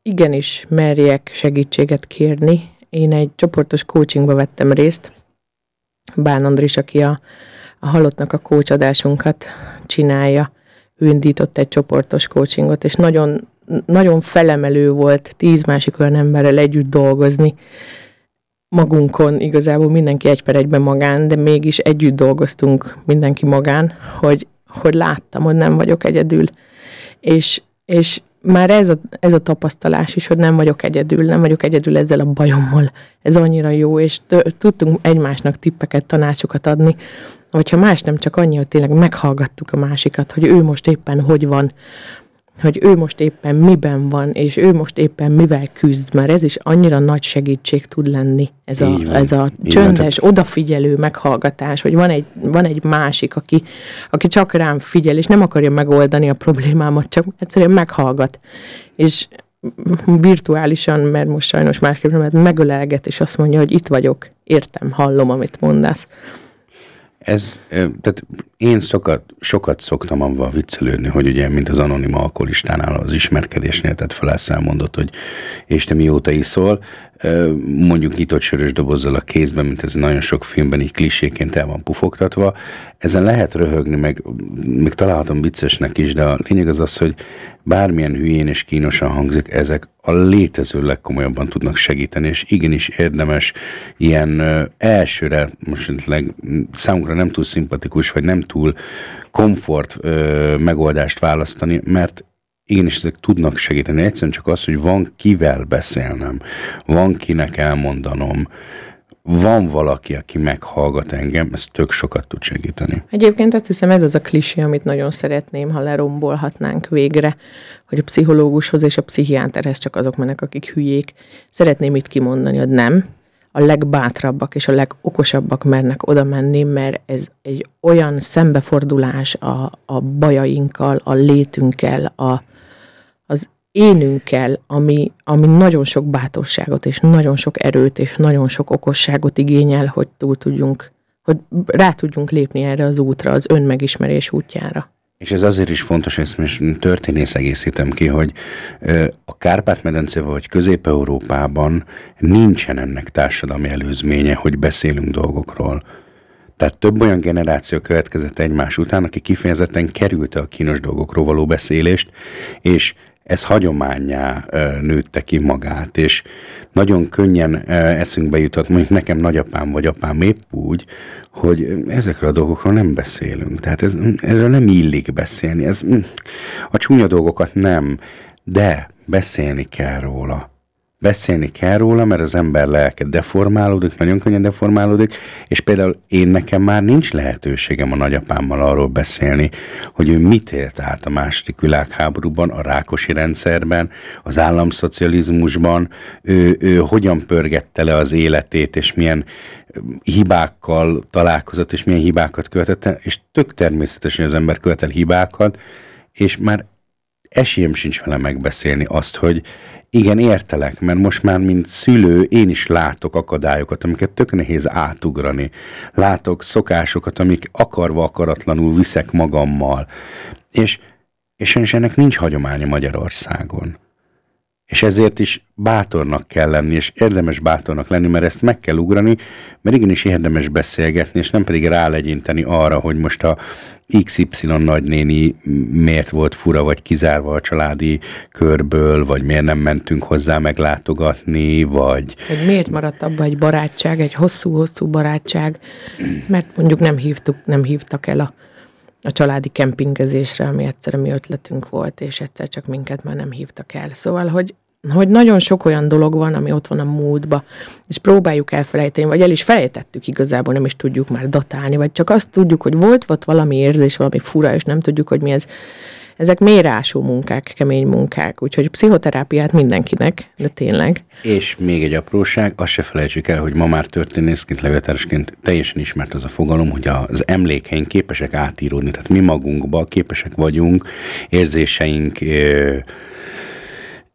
igenis merjek segítséget kérni. Én egy csoportos coachingba vettem részt, Bán Andris, aki a, a halottnak a kócsadásunkat csinálja, ő indított egy csoportos coachingot, és nagyon, nagyon felemelő volt tíz másik olyan emberrel együtt dolgozni, magunkon, igazából mindenki egy per egyben magán, de mégis együtt dolgoztunk mindenki magán, hogy, hogy láttam, hogy nem vagyok egyedül. És, és már ez a, ez a tapasztalás is, hogy nem vagyok egyedül, nem vagyok egyedül ezzel a bajommal. Ez annyira jó, és tudtunk egymásnak tippeket, tanácsokat adni, hogyha más nem csak annyi, hogy tényleg meghallgattuk a másikat, hogy ő most éppen hogy van, hogy ő most éppen miben van, és ő most éppen mivel küzd, mert ez is annyira nagy segítség tud lenni, ez a, van, ez a csöndes, van, odafigyelő meghallgatás, hogy van egy, van egy másik, aki, aki csak rám figyel, és nem akarja megoldani a problémámat, csak egyszerűen meghallgat. És virtuálisan, mert most sajnos másképp nem, mert megölelget, és azt mondja, hogy itt vagyok, értem, hallom, amit mondasz. Ez, tehát én sokat, sokat szoktam avval viccelődni, hogy ugye, mint az anonim alkoholistánál az ismerkedésnél, tehát felelszámondott, hogy és te mióta iszol, mondjuk nyitott sörös dobozzal a kézben, mint ez nagyon sok filmben így kliséként el van pufogtatva. Ezen lehet röhögni, meg még találhatom viccesnek is, de a lényeg az az, hogy bármilyen hülyén és kínosan hangzik, ezek a létező legkomolyabban tudnak segíteni, és igenis érdemes ilyen elsőre, most számunkra nem túl szimpatikus, vagy nem túl komfort megoldást választani, mert igenis ezek tudnak segíteni. Egyszerűen csak az, hogy van kivel beszélnem, van kinek elmondanom, van valaki, aki meghallgat engem, ez tök sokat tud segíteni. Egyébként azt hiszem ez az a klisé, amit nagyon szeretném, ha lerombolhatnánk végre, hogy a pszichológushoz és a pszichiáterhez csak azok mennek, akik hülyék. Szeretném itt kimondani, hogy nem, a legbátrabbak és a legokosabbak mernek oda menni, mert ez egy olyan szembefordulás a, a bajainkkal, a létünkkel, a, az énünkkel, ami, ami nagyon sok bátorságot, és nagyon sok erőt, és nagyon sok okosságot igényel, hogy túl tudjunk, hogy rá tudjunk lépni erre az útra, az önmegismerés útjára. És ez azért is fontos, ezt most történész egészítem ki, hogy a Kárpát-medencében vagy Közép-Európában nincsen ennek társadalmi előzménye, hogy beszélünk dolgokról. Tehát több olyan generáció következett egymás után, aki kifejezetten kerülte a kínos dolgokról való beszélést, és ez hagyományá nőtte ki magát, és nagyon könnyen eszünkbe jutott, mondjuk nekem nagyapám vagy apám épp úgy, hogy ezekről a dolgokról nem beszélünk. Tehát ez, erről nem illik beszélni. Ez, a csúnya dolgokat nem, de beszélni kell róla beszélni kell róla, mert az ember lelke deformálódik, nagyon könnyen deformálódik, és például én nekem már nincs lehetőségem a nagyapámmal arról beszélni, hogy ő mit élt át a második világháborúban, a rákosi rendszerben, az államszocializmusban, ő, ő hogyan pörgette le az életét, és milyen hibákkal találkozott, és milyen hibákat követette, és tök természetesen az ember követel hibákat, és már esélyem sincs vele megbeszélni azt, hogy igen, értelek, mert most már, mint szülő, én is látok akadályokat, amiket tök nehéz átugrani. Látok szokásokat, amik akarva akaratlanul viszek magammal. És, és ennek nincs hagyománya Magyarországon. És ezért is bátornak kell lenni, és érdemes bátornak lenni, mert ezt meg kell ugrani, mert igenis érdemes beszélgetni, és nem pedig rálegyinteni arra, hogy most a XY nagynéni miért volt fura, vagy kizárva a családi körből, vagy miért nem mentünk hozzá meglátogatni, vagy... Hogy miért maradt abba egy barátság, egy hosszú-hosszú barátság, mert mondjuk nem hívtuk, nem hívtak el a a családi kempingezésre, ami egyszer a mi ötletünk volt, és egyszer csak minket már nem hívtak el. Szóval, hogy, hogy nagyon sok olyan dolog van, ami ott van a múltba, és próbáljuk elfelejteni, vagy el is felejtettük igazából, nem is tudjuk már datálni, vagy csak azt tudjuk, hogy volt ott valami érzés, valami fura, és nem tudjuk, hogy mi ez ezek mérású munkák, kemény munkák, úgyhogy pszichoterápiát mindenkinek, de tényleg. És még egy apróság, azt se felejtsük el, hogy ma már történészként, levéltárosként teljesen ismert az a fogalom, hogy az emlékeink képesek átíródni, tehát mi magunkba képesek vagyunk, érzéseink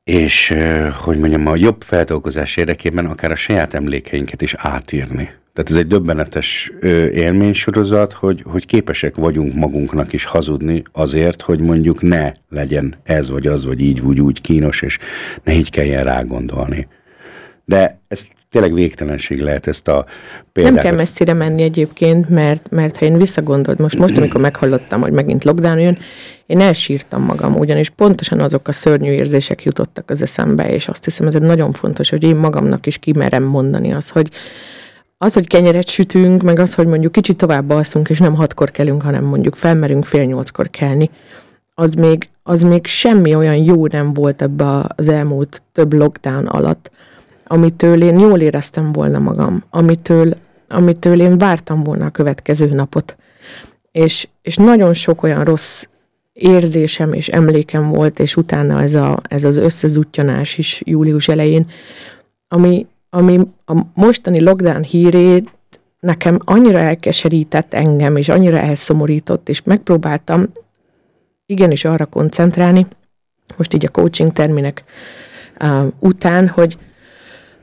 és hogy mondjam, a jobb feldolgozás érdekében akár a saját emlékeinket is átírni. Tehát ez egy döbbenetes élménysorozat, hogy, hogy képesek vagyunk magunknak is hazudni azért, hogy mondjuk ne legyen ez vagy az, vagy így, vagy úgy kínos, és ne így kelljen rá gondolni. De ezt tényleg végtelenség lehet ezt a példát. Nem kell messzire menni egyébként, mert, mert ha én visszagondolod, most, most, amikor meghallottam, hogy megint lockdown jön, én elsírtam magam, ugyanis pontosan azok a szörnyű érzések jutottak az eszembe, és azt hiszem, ez egy nagyon fontos, hogy én magamnak is kimerem mondani az, hogy az, hogy kenyeret sütünk, meg az, hogy mondjuk kicsit tovább alszunk, és nem hatkor kelünk, hanem mondjuk felmerünk fél nyolckor kelni, az még, az még semmi olyan jó nem volt ebbe az elmúlt több lockdown alatt, amitől én jól éreztem volna magam, amitől, amitől én vártam volna a következő napot. És, és nagyon sok olyan rossz érzésem és emlékem volt, és utána ez, a, ez az összezutyanás is július elején, ami, ami a mostani lockdown hírét nekem annyira elkeserített engem, és annyira elszomorított, és megpróbáltam igenis arra koncentrálni, most így a coaching terminek uh, után, hogy,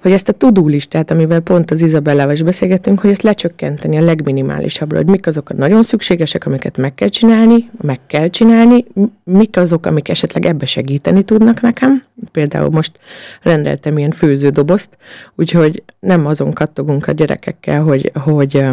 hogy ezt a tudó listát, amivel pont az Izabellával is beszélgettünk, hogy ezt lecsökkenteni a legminimálisabbra, hogy mik azok a nagyon szükségesek, amiket meg kell csinálni, meg kell csinálni, mik azok, amik esetleg ebbe segíteni tudnak nekem. Például most rendeltem ilyen főződobozt, úgyhogy nem azon kattogunk a gyerekekkel, hogy, hogy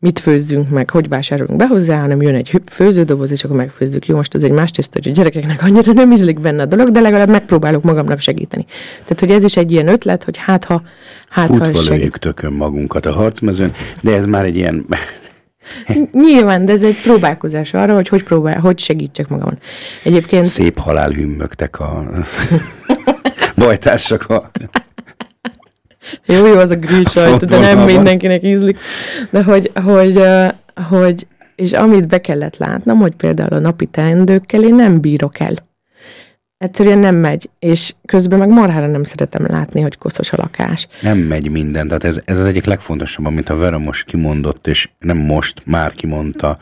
mit főzzünk meg, hogy vásárolunk be hozzá, hanem jön egy főződoboz, és akkor megfőzzük. Jó, most ez egy más tiszta, hogy a gyerekeknek annyira nem ízlik benne a dolog, de legalább megpróbálok magamnak segíteni. Tehát, hogy ez is egy ilyen ötlet, hogy hát ha... Hát, Futva ha lőjük tökön magunkat a harcmezőn, de ez már egy ilyen... Nyilván, de ez egy próbálkozás arra, hogy hogy, próbál, hogy segítsek magamon. Egyébként... Szép halál hümmögtek a bajtársak a jó, jó, az a grill sajt, de nem mindenkinek ízlik. De hogy, hogy, hogy, és amit be kellett látnom, hogy például a napi teendőkkel én nem bírok el egyszerűen nem megy, és közben meg marhára nem szeretem látni, hogy koszos a lakás. Nem megy minden, tehát ez, ez az egyik legfontosabb, amit a Vera most kimondott, és nem most, már kimondta,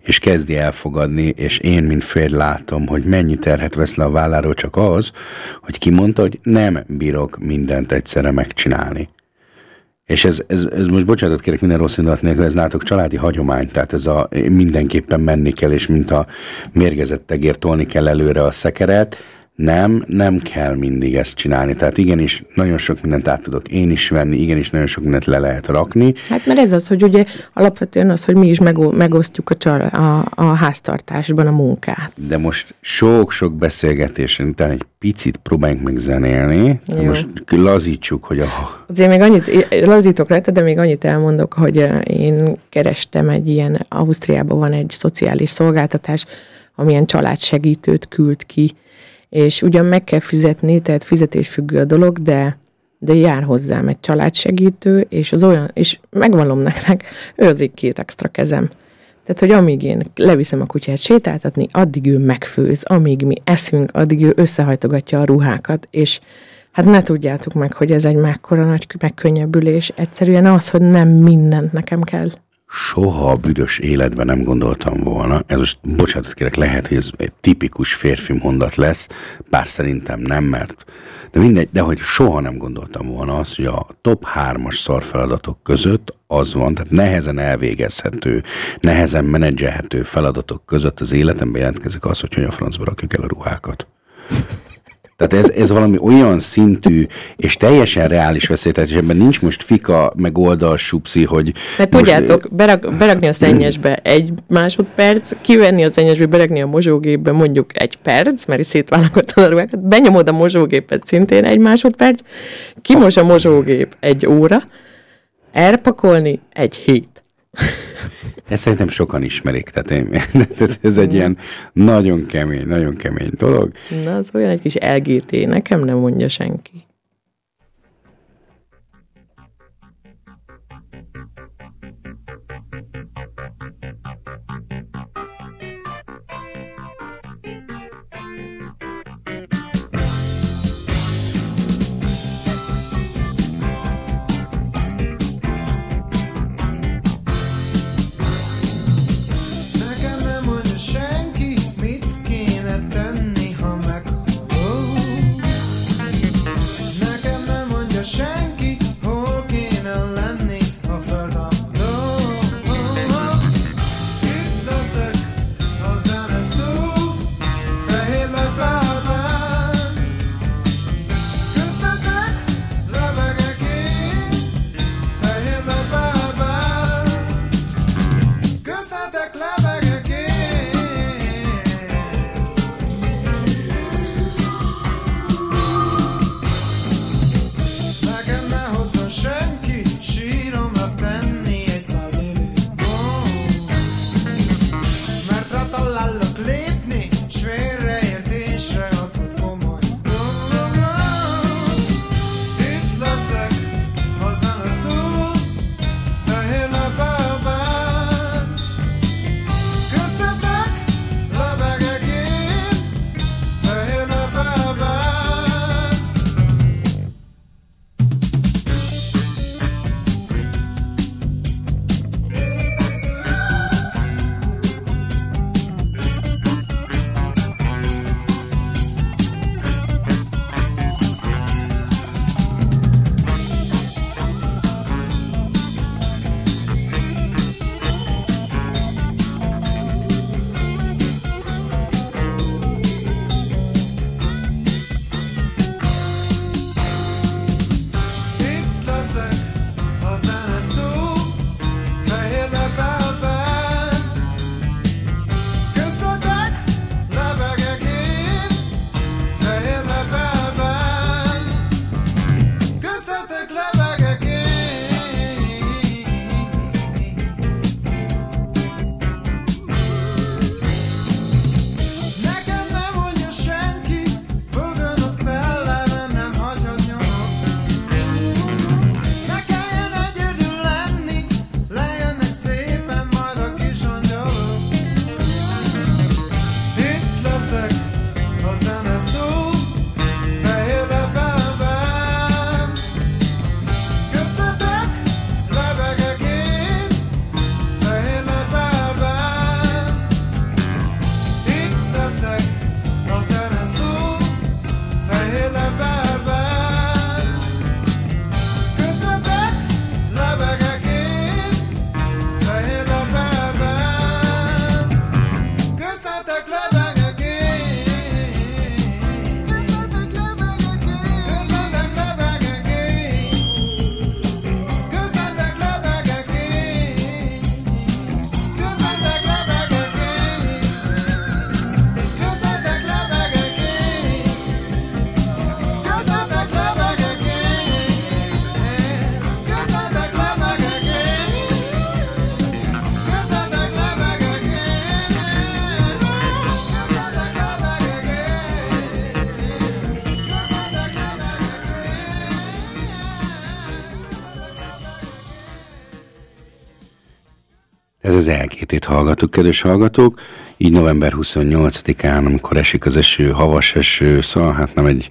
és kezdi elfogadni, és én, mint férj látom, hogy mennyi terhet vesz le a válláról csak az, hogy kimondta, hogy nem bírok mindent egyszerre megcsinálni. És ez, ez, ez most bocsánatot kérek minden rossz indulat nélkül, ez látok családi hagyomány, tehát ez a mindenképpen menni kell, és mint a mérgezett tegér tolni kell előre a szekeret, nem, nem kell mindig ezt csinálni. Tehát igenis, nagyon sok mindent át tudok én is venni, igenis, nagyon sok mindent le lehet rakni. Hát mert ez az, hogy ugye alapvetően az, hogy mi is megosztjuk a, csal, a, a háztartásban a munkát. De most sok-sok beszélgetésen után egy picit próbáljunk meg zenélni. Most lazítsuk, hogy a... Azért még annyit, lazítok rajta, de még annyit elmondok, hogy én kerestem egy ilyen, Ausztriában van egy szociális szolgáltatás, amilyen családsegítőt küld ki és ugyan meg kell fizetni, tehát fizetésfüggő a dolog, de, de jár hozzám egy családsegítő, és az olyan, és megvallom nektek, ő az egy két extra kezem. Tehát, hogy amíg én leviszem a kutyát sétáltatni, addig ő megfőz, amíg mi eszünk, addig ő összehajtogatja a ruhákat, és hát ne tudjátok meg, hogy ez egy mekkora nagy megkönnyebbülés. Egyszerűen az, hogy nem mindent nekem kell soha a büdös életben nem gondoltam volna, ez most bocsánatot kérek, lehet, hogy ez egy tipikus férfi mondat lesz, bár szerintem nem, mert de mindegy, de hogy soha nem gondoltam volna azt, hogy a top 3-as szarfeladatok között az van, tehát nehezen elvégezhető, nehezen menedzselhető feladatok között az életemben jelentkezik az, hogy hogyan francba rakjuk el a ruhákat. Tehát ez, ez valami olyan szintű és teljesen reális veszély, tehát ebben nincs most fika, meg oldalsupszi, hogy... Mert most... tudjátok, berak, berakni a szennyesbe egy másodperc, kivenni a szennyesbe, berakni a mosógépbe mondjuk egy perc, mert szétválogattad a ruhákat, benyomod a mosógépet szintén egy másodperc, kimos a mosógép egy óra, elpakolni egy hét. Ezt szerintem sokan ismerik, tehát, én, ez egy ilyen nagyon kemény, nagyon kemény dolog. Na, az olyan egy kis LGT, nekem nem mondja senki. Az elkétét hallgatók, kedves hallgatók. Így november 28-án, amikor esik az eső, havas eső, szóval hát nem egy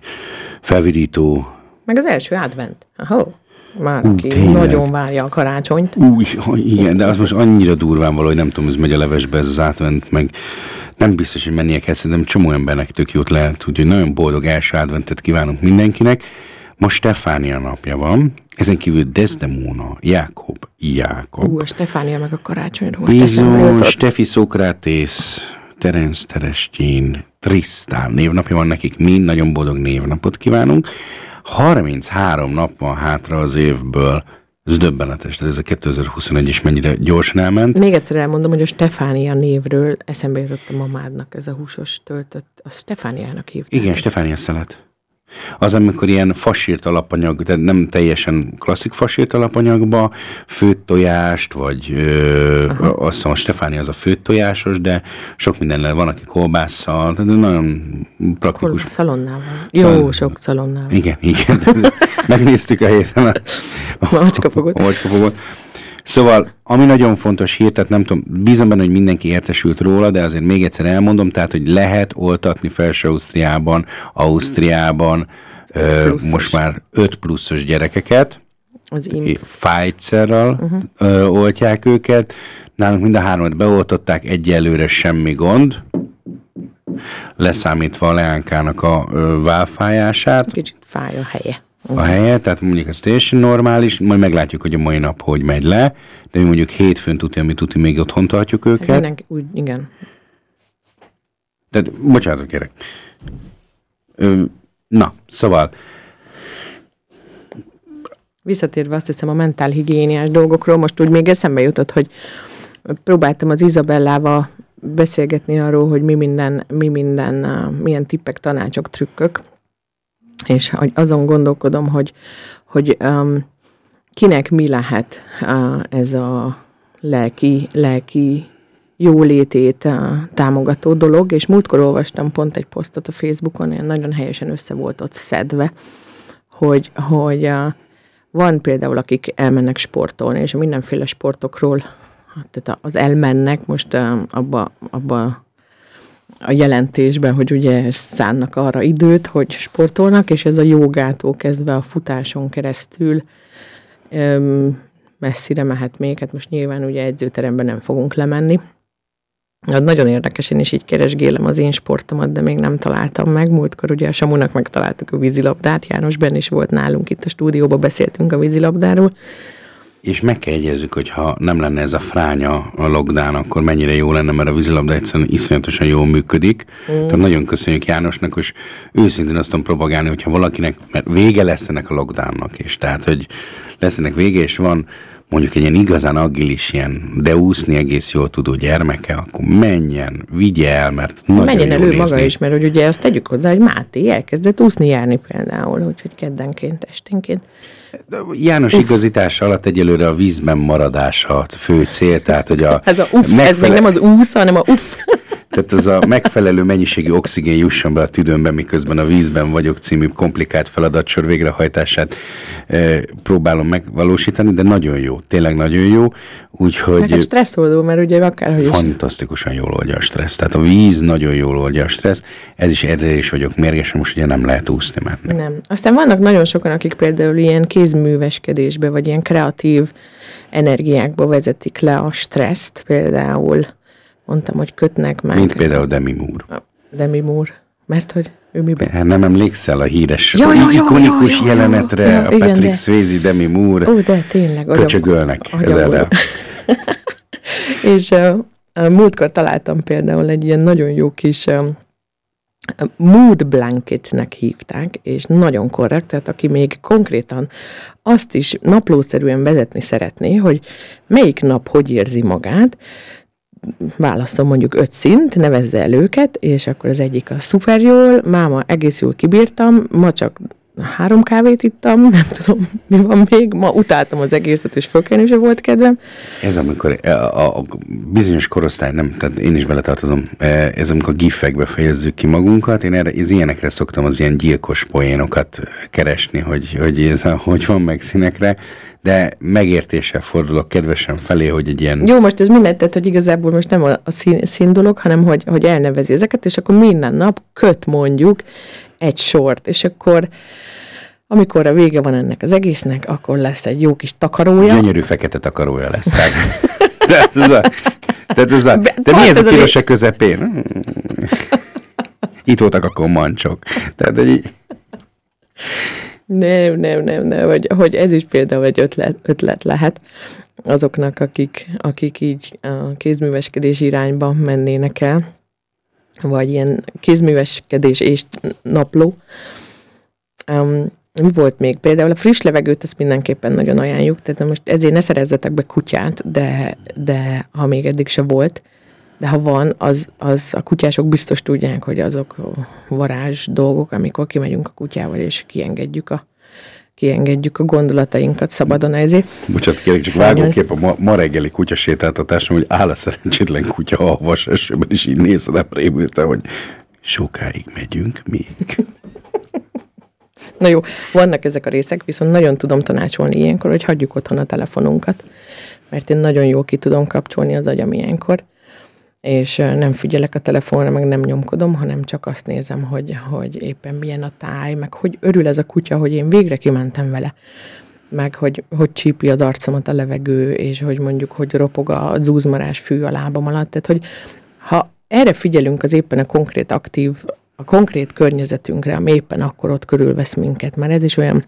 felvidító... Meg az első advent. Aha. Már Ú, aki tényleg. nagyon várja a karácsonyt. Új, igen, de az most annyira durván való, hogy nem tudom, ez megy a levesbe, ez az átvent, meg nem biztos, hogy mennie kell, szerintem csomó embernek tök jót lehet, úgyhogy nagyon boldog első adventet kívánunk mindenkinek. Most Stefánia napja van, ezen kívül Desdemona, Jákob, Jákob, Ú, a Stefánia meg a karácsonyról. Bizony. Steffi Szokrátész, Terence Terestjén, Trisztán névnapja van nekik, mind nagyon boldog névnapot kívánunk. 33 nap van hátra az évből, ez döbbenetes, tehát ez a 2021 is mennyire gyorsan elment. Még egyszer elmondom, hogy a Stefánia névről eszembe jutott a mamádnak ez a húsos töltött. A Stefániának hívták. Igen, Stefánia szelet. Az, amikor ilyen fasírt alapanyag, de nem teljesen klasszik fasírt alapanyagba, főtt tojást, vagy ö, azt hiszem a Stefánia az a főtt tojásos, de sok mindennel van, aki kolbásszal, tehát nagyon praktikus. Kolbász szalonnával. Jó, sok szalonnával. Igen, igen. Megnéztük a héten a, Macskafogot. a macskafogot. Szóval, ami nagyon fontos hír, tehát nem tudom, bízom benne, hogy mindenki értesült róla, de azért még egyszer elmondom, tehát, hogy lehet oltatni felső Ausztriában, ö, most már 5 pluszos gyerekeket, Az imp. Pfizer-ral uh-huh. ö, oltják őket, nálunk mind a hármat beoltották, egyelőre semmi gond, leszámítva a leánkának a ö, válfájását Kicsit fáj a helye. A helye, tehát mondjuk ez teljesen normális, majd meglátjuk, hogy a mai nap hogy megy le, de mi mondjuk hétfőn tuti, ami tuti, még otthon tartjuk őket. mindenki, úgy, igen. Tehát, bocsánatot kérek. Ö, na, szóval, Visszatérve azt hiszem a mentálhigiéniás dolgokról, most úgy még eszembe jutott, hogy próbáltam az Izabellával beszélgetni arról, hogy mi minden, mi minden, uh, milyen tippek, tanácsok, trükkök, és azon gondolkodom, hogy, hogy um, kinek mi lehet uh, ez a lelki, lelki jólétét uh, támogató dolog, és múltkor olvastam pont egy posztot a Facebookon, ilyen nagyon helyesen össze volt ott szedve, hogy, hogy uh, van például, akik elmennek sportolni, és mindenféle sportokról, tehát az elmennek most uh, abba, abba a jelentésben, hogy ugye szánnak arra időt, hogy sportolnak, és ez a jogától kezdve a futáson keresztül öm, messzire mehet még, hát most nyilván ugye edzőteremben nem fogunk lemenni. Hát nagyon érdekes, én is így keresgélem az én sportomat, de még nem találtam meg. Múltkor ugye a Samunak megtaláltuk a vízilabdát, János Ben is volt nálunk itt a stúdióban, beszéltünk a vízilabdáról. És meg kell jegyezzük, hogy ha nem lenne ez a fránya a lockdown, akkor mennyire jó lenne, mert a vízilabda egyszerűen iszonyatosan jól működik. Mm. Tehát nagyon köszönjük Jánosnak, és őszintén azt tudom propagálni, hogyha valakinek, mert vége lesz ennek a lockdownnak is, tehát, hogy lesz ennek vége, és van mondjuk egy ilyen igazán agilis, ilyen, de úszni egész jól tudó gyermeke, akkor menjen, vigye el, mert nagyon Menjen elő nézni. maga is, mert hogy ugye azt tegyük hozzá, hogy Máté elkezdett úszni járni például, úgyhogy keddenként, esténként. János Uff. igazítása alatt egyelőre a vízben maradása a fő cél, tehát hogy a Ez a uff, ez még nem az úsz, hanem a uff. Tehát az a megfelelő mennyiségű oxigén jusson be a tüdőmbe, miközben a vízben vagyok című komplikált feladatsor végrehajtását e, próbálom megvalósítani, de nagyon jó, tényleg nagyon jó, úgyhogy hát stresszoldó, mert ugye akárhogy is. fantasztikusan jól oldja a stressz. Tehát a víz nagyon jól oldja a stressz, ez is erre is vagyok mérges, most ugye nem lehet úszni menni. Nem. Aztán vannak nagyon sokan, akik például ilyen kézműveskedésbe, vagy ilyen kreatív energiákba vezetik le a stresszt, például mondtam, hogy kötnek meg. Mint például Demi Moore. Demi Moore. Mert hogy ő miben? Hát nem emlékszel a híres, Jó, jó, jó, ikonikus jó, jó, jelenetre, jó, a igen, Patrick de- Swayze, Demi Moore, Ó, de tényleg. köcsögölnek ezerrel. És uh, a múltkor találtam például egy ilyen nagyon jó kis um, mood blanketnek hívták, és nagyon korrekt, tehát aki még konkrétan azt is naplószerűen vezetni szeretné, hogy melyik nap hogy érzi magát, válaszol mondjuk öt szint, nevezze el őket, és akkor az egyik a szuper jól, máma egész jól kibírtam, ma csak három kávét ittam, nem tudom, mi van még. Ma utáltam az egészet, és fölkelni sem volt kedvem. Ez amikor a, a, a bizonyos korosztály, nem, tehát én is beletartozom, e, ez amikor gifekbe fejezzük ki magunkat, én erre, az ilyenekre szoktam az ilyen gyilkos poénokat keresni, hogy, hogy ez a, hogy van meg színekre, de megértéssel fordulok kedvesen felé, hogy egy ilyen... Jó, most ez mindent, tehát, hogy igazából most nem a, a szín, szín dolog, hanem hogy, hogy elnevezi ezeket, és akkor minden nap köt mondjuk egy sort, és akkor amikor a vége van ennek az egésznek, akkor lesz egy jó kis takarója. Gyönyörű fekete takarója lesz. Tehát ez a, tehát ez a, de mi ez a piros a közepén? Itt voltak akkor mancsok. Tehát egy... Nem, nem, nem, nem, hogy, hogy ez is például egy ötlet, ötlet lehet azoknak, akik, akik így a kézműveskedés irányba mennének el, vagy ilyen kézműveskedés és napló. Um, mi volt még? Például a friss levegőt ezt mindenképpen nagyon ajánljuk, tehát most ezért ne szerezzetek be kutyát, de, de ha még eddig se volt, de ha van, az, az a kutyások biztos tudják, hogy azok varázs dolgok, amikor kimegyünk a kutyával, és kiengedjük a, kiengedjük a gondolatainkat szabadon ezért. Bocsánat, kérlek, csak Szányon. vágókép a ma, ma reggeli kutyasétáltatásom, hogy áll a szerencsétlen kutya a havas esőben, és így néz a hogy sokáig megyünk még. Na jó, vannak ezek a részek, viszont nagyon tudom tanácsolni ilyenkor, hogy hagyjuk otthon a telefonunkat, mert én nagyon jól ki tudom kapcsolni az agyam ilyenkor, és nem figyelek a telefonra, meg nem nyomkodom, hanem csak azt nézem, hogy, hogy éppen milyen a táj, meg hogy örül ez a kutya, hogy én végre kimentem vele, meg hogy, hogy csípi az arcomat a levegő, és hogy mondjuk, hogy ropog a zúzmarás fű a lábam alatt. Tehát, hogy ha erre figyelünk az éppen a konkrét aktív a konkrét környezetünkre, ami éppen akkor ott körülvesz minket, mert ez is olyan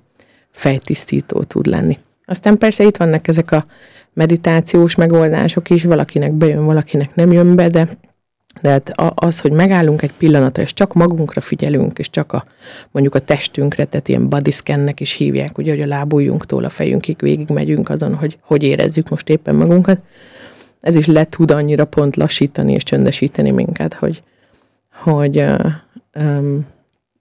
fejtisztító tud lenni. Aztán persze itt vannak ezek a meditációs megoldások is, valakinek bejön, valakinek nem jön be, de, de hát az, hogy megállunk egy pillanatra, és csak magunkra figyelünk, és csak a, mondjuk a testünkre, tehát ilyen body scannek is hívják, ugye, hogy a lábujjunktól a fejünkig végig megyünk azon, hogy hogy érezzük most éppen magunkat, ez is le tud annyira pont lassítani és csöndesíteni minket, hogy, hogy um,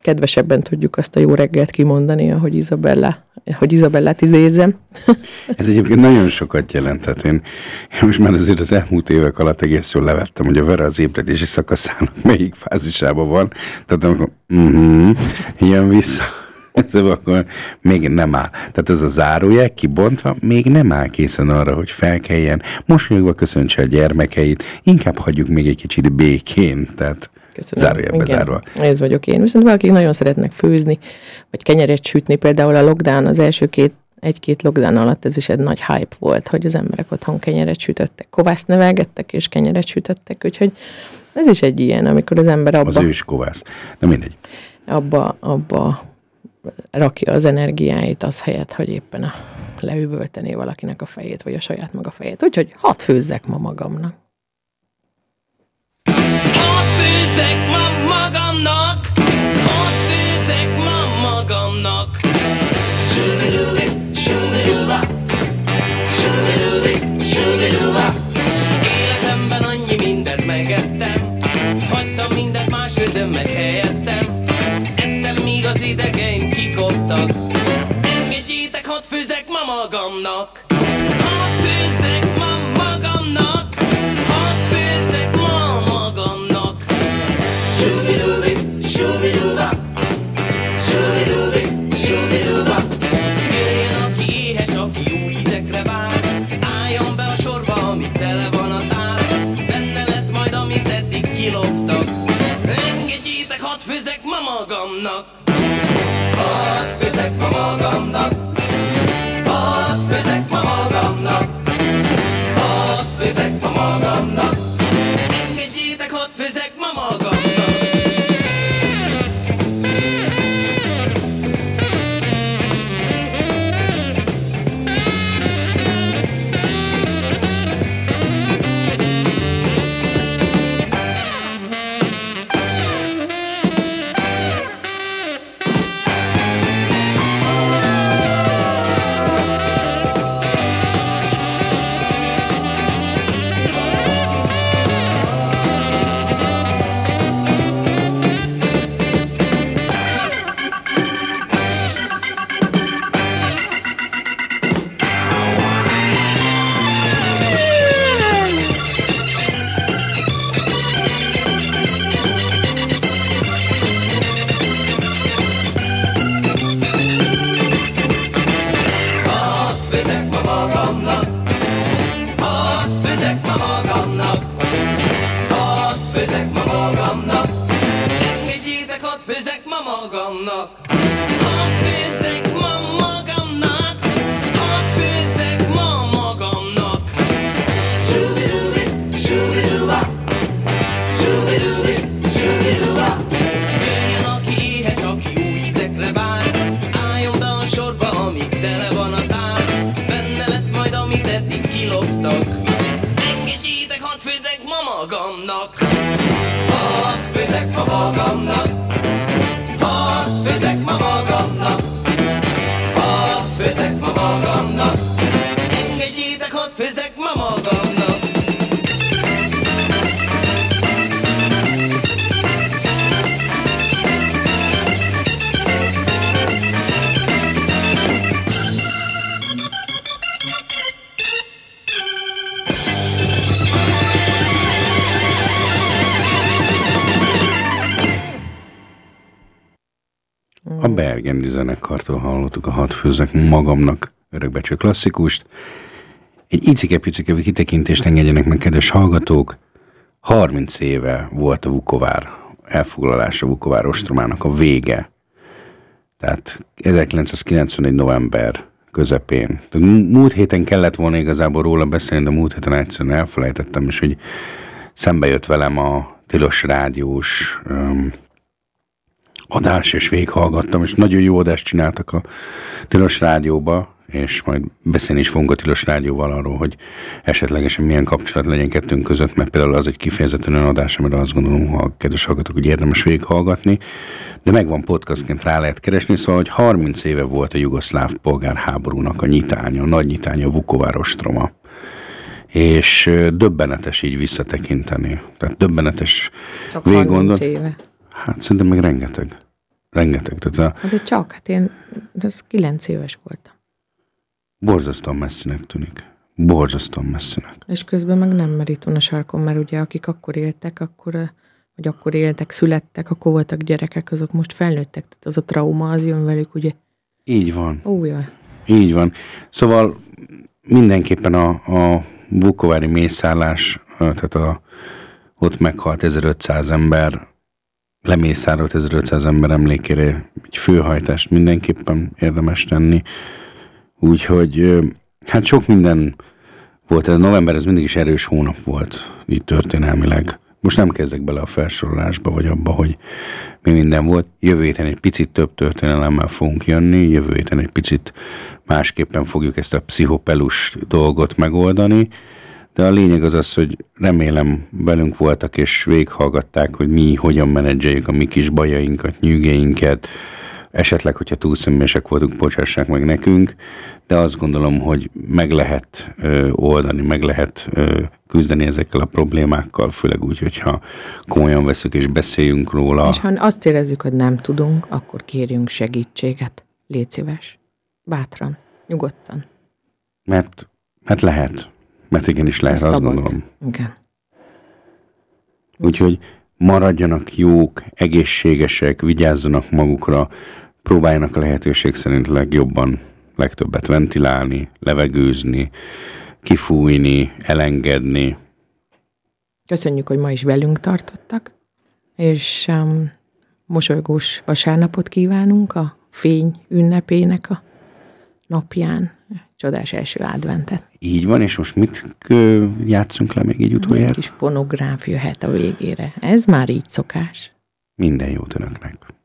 kedvesebben tudjuk azt a jó reggelt kimondani, ahogy Izabella, hogy Izabellát izézem. Ez egyébként nagyon sokat jelent. Tehát én, én most már azért az elmúlt évek alatt egész jól levettem, hogy a Vera az ébredési szakaszának melyik fázisában van. Tehát amikor uh-huh, jön vissza, akkor még nem áll. Tehát ez a zárójel kibontva még nem áll készen arra, hogy felkeljen, mosolyogva köszöntse a gyermekeit, inkább hagyjuk még egy kicsit békén. Tehát Köszönöm. Zárójelbe zárva. Ez vagyok én. Viszont valakik nagyon szeretnek főzni, vagy kenyeret sütni. Például a lockdown, az első két egy-két lockdown alatt ez is egy nagy hype volt, hogy az emberek otthon kenyeret sütöttek, kovászt nevelgettek és kenyeret sütöttek, úgyhogy ez is egy ilyen, amikor az ember abba... Az ős kovász. Na mindegy. Abba, abba rakja az energiáit az helyett, hogy éppen a leüvöltené valakinek a fejét, vagy a saját maga fejét. Úgyhogy hadd főzzek ma magamnak főzek ma magamnak, ott főzek ma magamnak. Subidubi, subiduba, subidubi, subiduba. Életemben annyi mindent megettem, hagytam mindent más főzöm meg helyettem. Ettem, míg az idegeim kikoptak. Engedjétek, hadd főzek ma magamnak. Főzek magamnak örökbecső klasszikust. Egy icike-picike kitekintést engedjenek meg, kedves hallgatók. 30 éve volt a Vukovár elfoglalása, Vukovár ostromának a vége. Tehát 1991. november közepén. Múlt héten kellett volna igazából róla beszélni, de múlt héten egyszerűen elfelejtettem, és hogy szembe jött velem a Tilos Rádiós um, adás, és végighallgattam, és nagyon jó adást csináltak a Tilos Rádióba, és majd beszélni is fogunk a Tilos Rádióval arról, hogy esetlegesen milyen kapcsolat legyen kettőnk között, mert például az egy kifejezetten olyan adás, amire azt gondolom, ha a kedves hallgatók, hogy érdemes végighallgatni, de megvan podcastként rá lehet keresni, szóval, hogy 30 éve volt a jugoszláv polgárháborúnak a nyitánya, a nagy nyitánya a Vukovár ostroma és döbbenetes így visszatekinteni. Tehát döbbenetes Csak végiggondol- 30 éve. Hát szerintem meg rengeteg. Rengeteg. Tehát a Hát de csak, hát én az 9 éves voltam. borzasztóan messzinek tűnik. Borzasztóan messzinek. És közben meg nem merítón a sarkon, mert ugye akik akkor éltek, akkor, vagy akkor éltek, születtek, akkor voltak gyerekek, azok most felnőttek. Tehát az a trauma, az jön velük, ugye. Így van. Ó, jaj. Így van. Szóval mindenképpen a, a Vukovári mészállás, tehát a, ott meghalt 1500 ember, lemészárolt 1500 ember emlékére egy főhajtást mindenképpen érdemes tenni. Úgyhogy hát sok minden volt. A november ez mindig is erős hónap volt, így történelmileg. Most nem kezdek bele a felsorolásba, vagy abba, hogy mi minden volt. Jövő héten egy picit több történelemmel fogunk jönni, jövő héten egy picit másképpen fogjuk ezt a pszichopelus dolgot megoldani, de a lényeg az az, hogy remélem velünk voltak és végighallgatták, hogy mi hogyan menedzseljük a mi kis bajainkat, nyűgeinket, esetleg, hogyha túl személyesek voltunk, bocsássák meg nekünk, de azt gondolom, hogy meg lehet ö, oldani, meg lehet ö, küzdeni ezekkel a problémákkal, főleg úgy, hogyha komolyan veszük és beszéljünk róla. És ha azt érezzük, hogy nem tudunk, akkor kérjünk segítséget. Légy szíves. Bátran. Nyugodtan. Mert, mert lehet. Mert igenis lehet, azt gondolom. Igen. Úgyhogy maradjanak jók, egészségesek, vigyázzanak magukra, próbáljanak a lehetőség szerint legjobban, legtöbbet ventilálni, levegőzni, kifújni, elengedni. Köszönjük, hogy ma is velünk tartottak, és um, mosolygós vasárnapot kívánunk a fény ünnepének a napján. Csodás első adventet. Így van, és most mit játszunk le még így Egy utoljára? kis fonográf jöhet a végére. Ez már így szokás. Minden jót önöknek!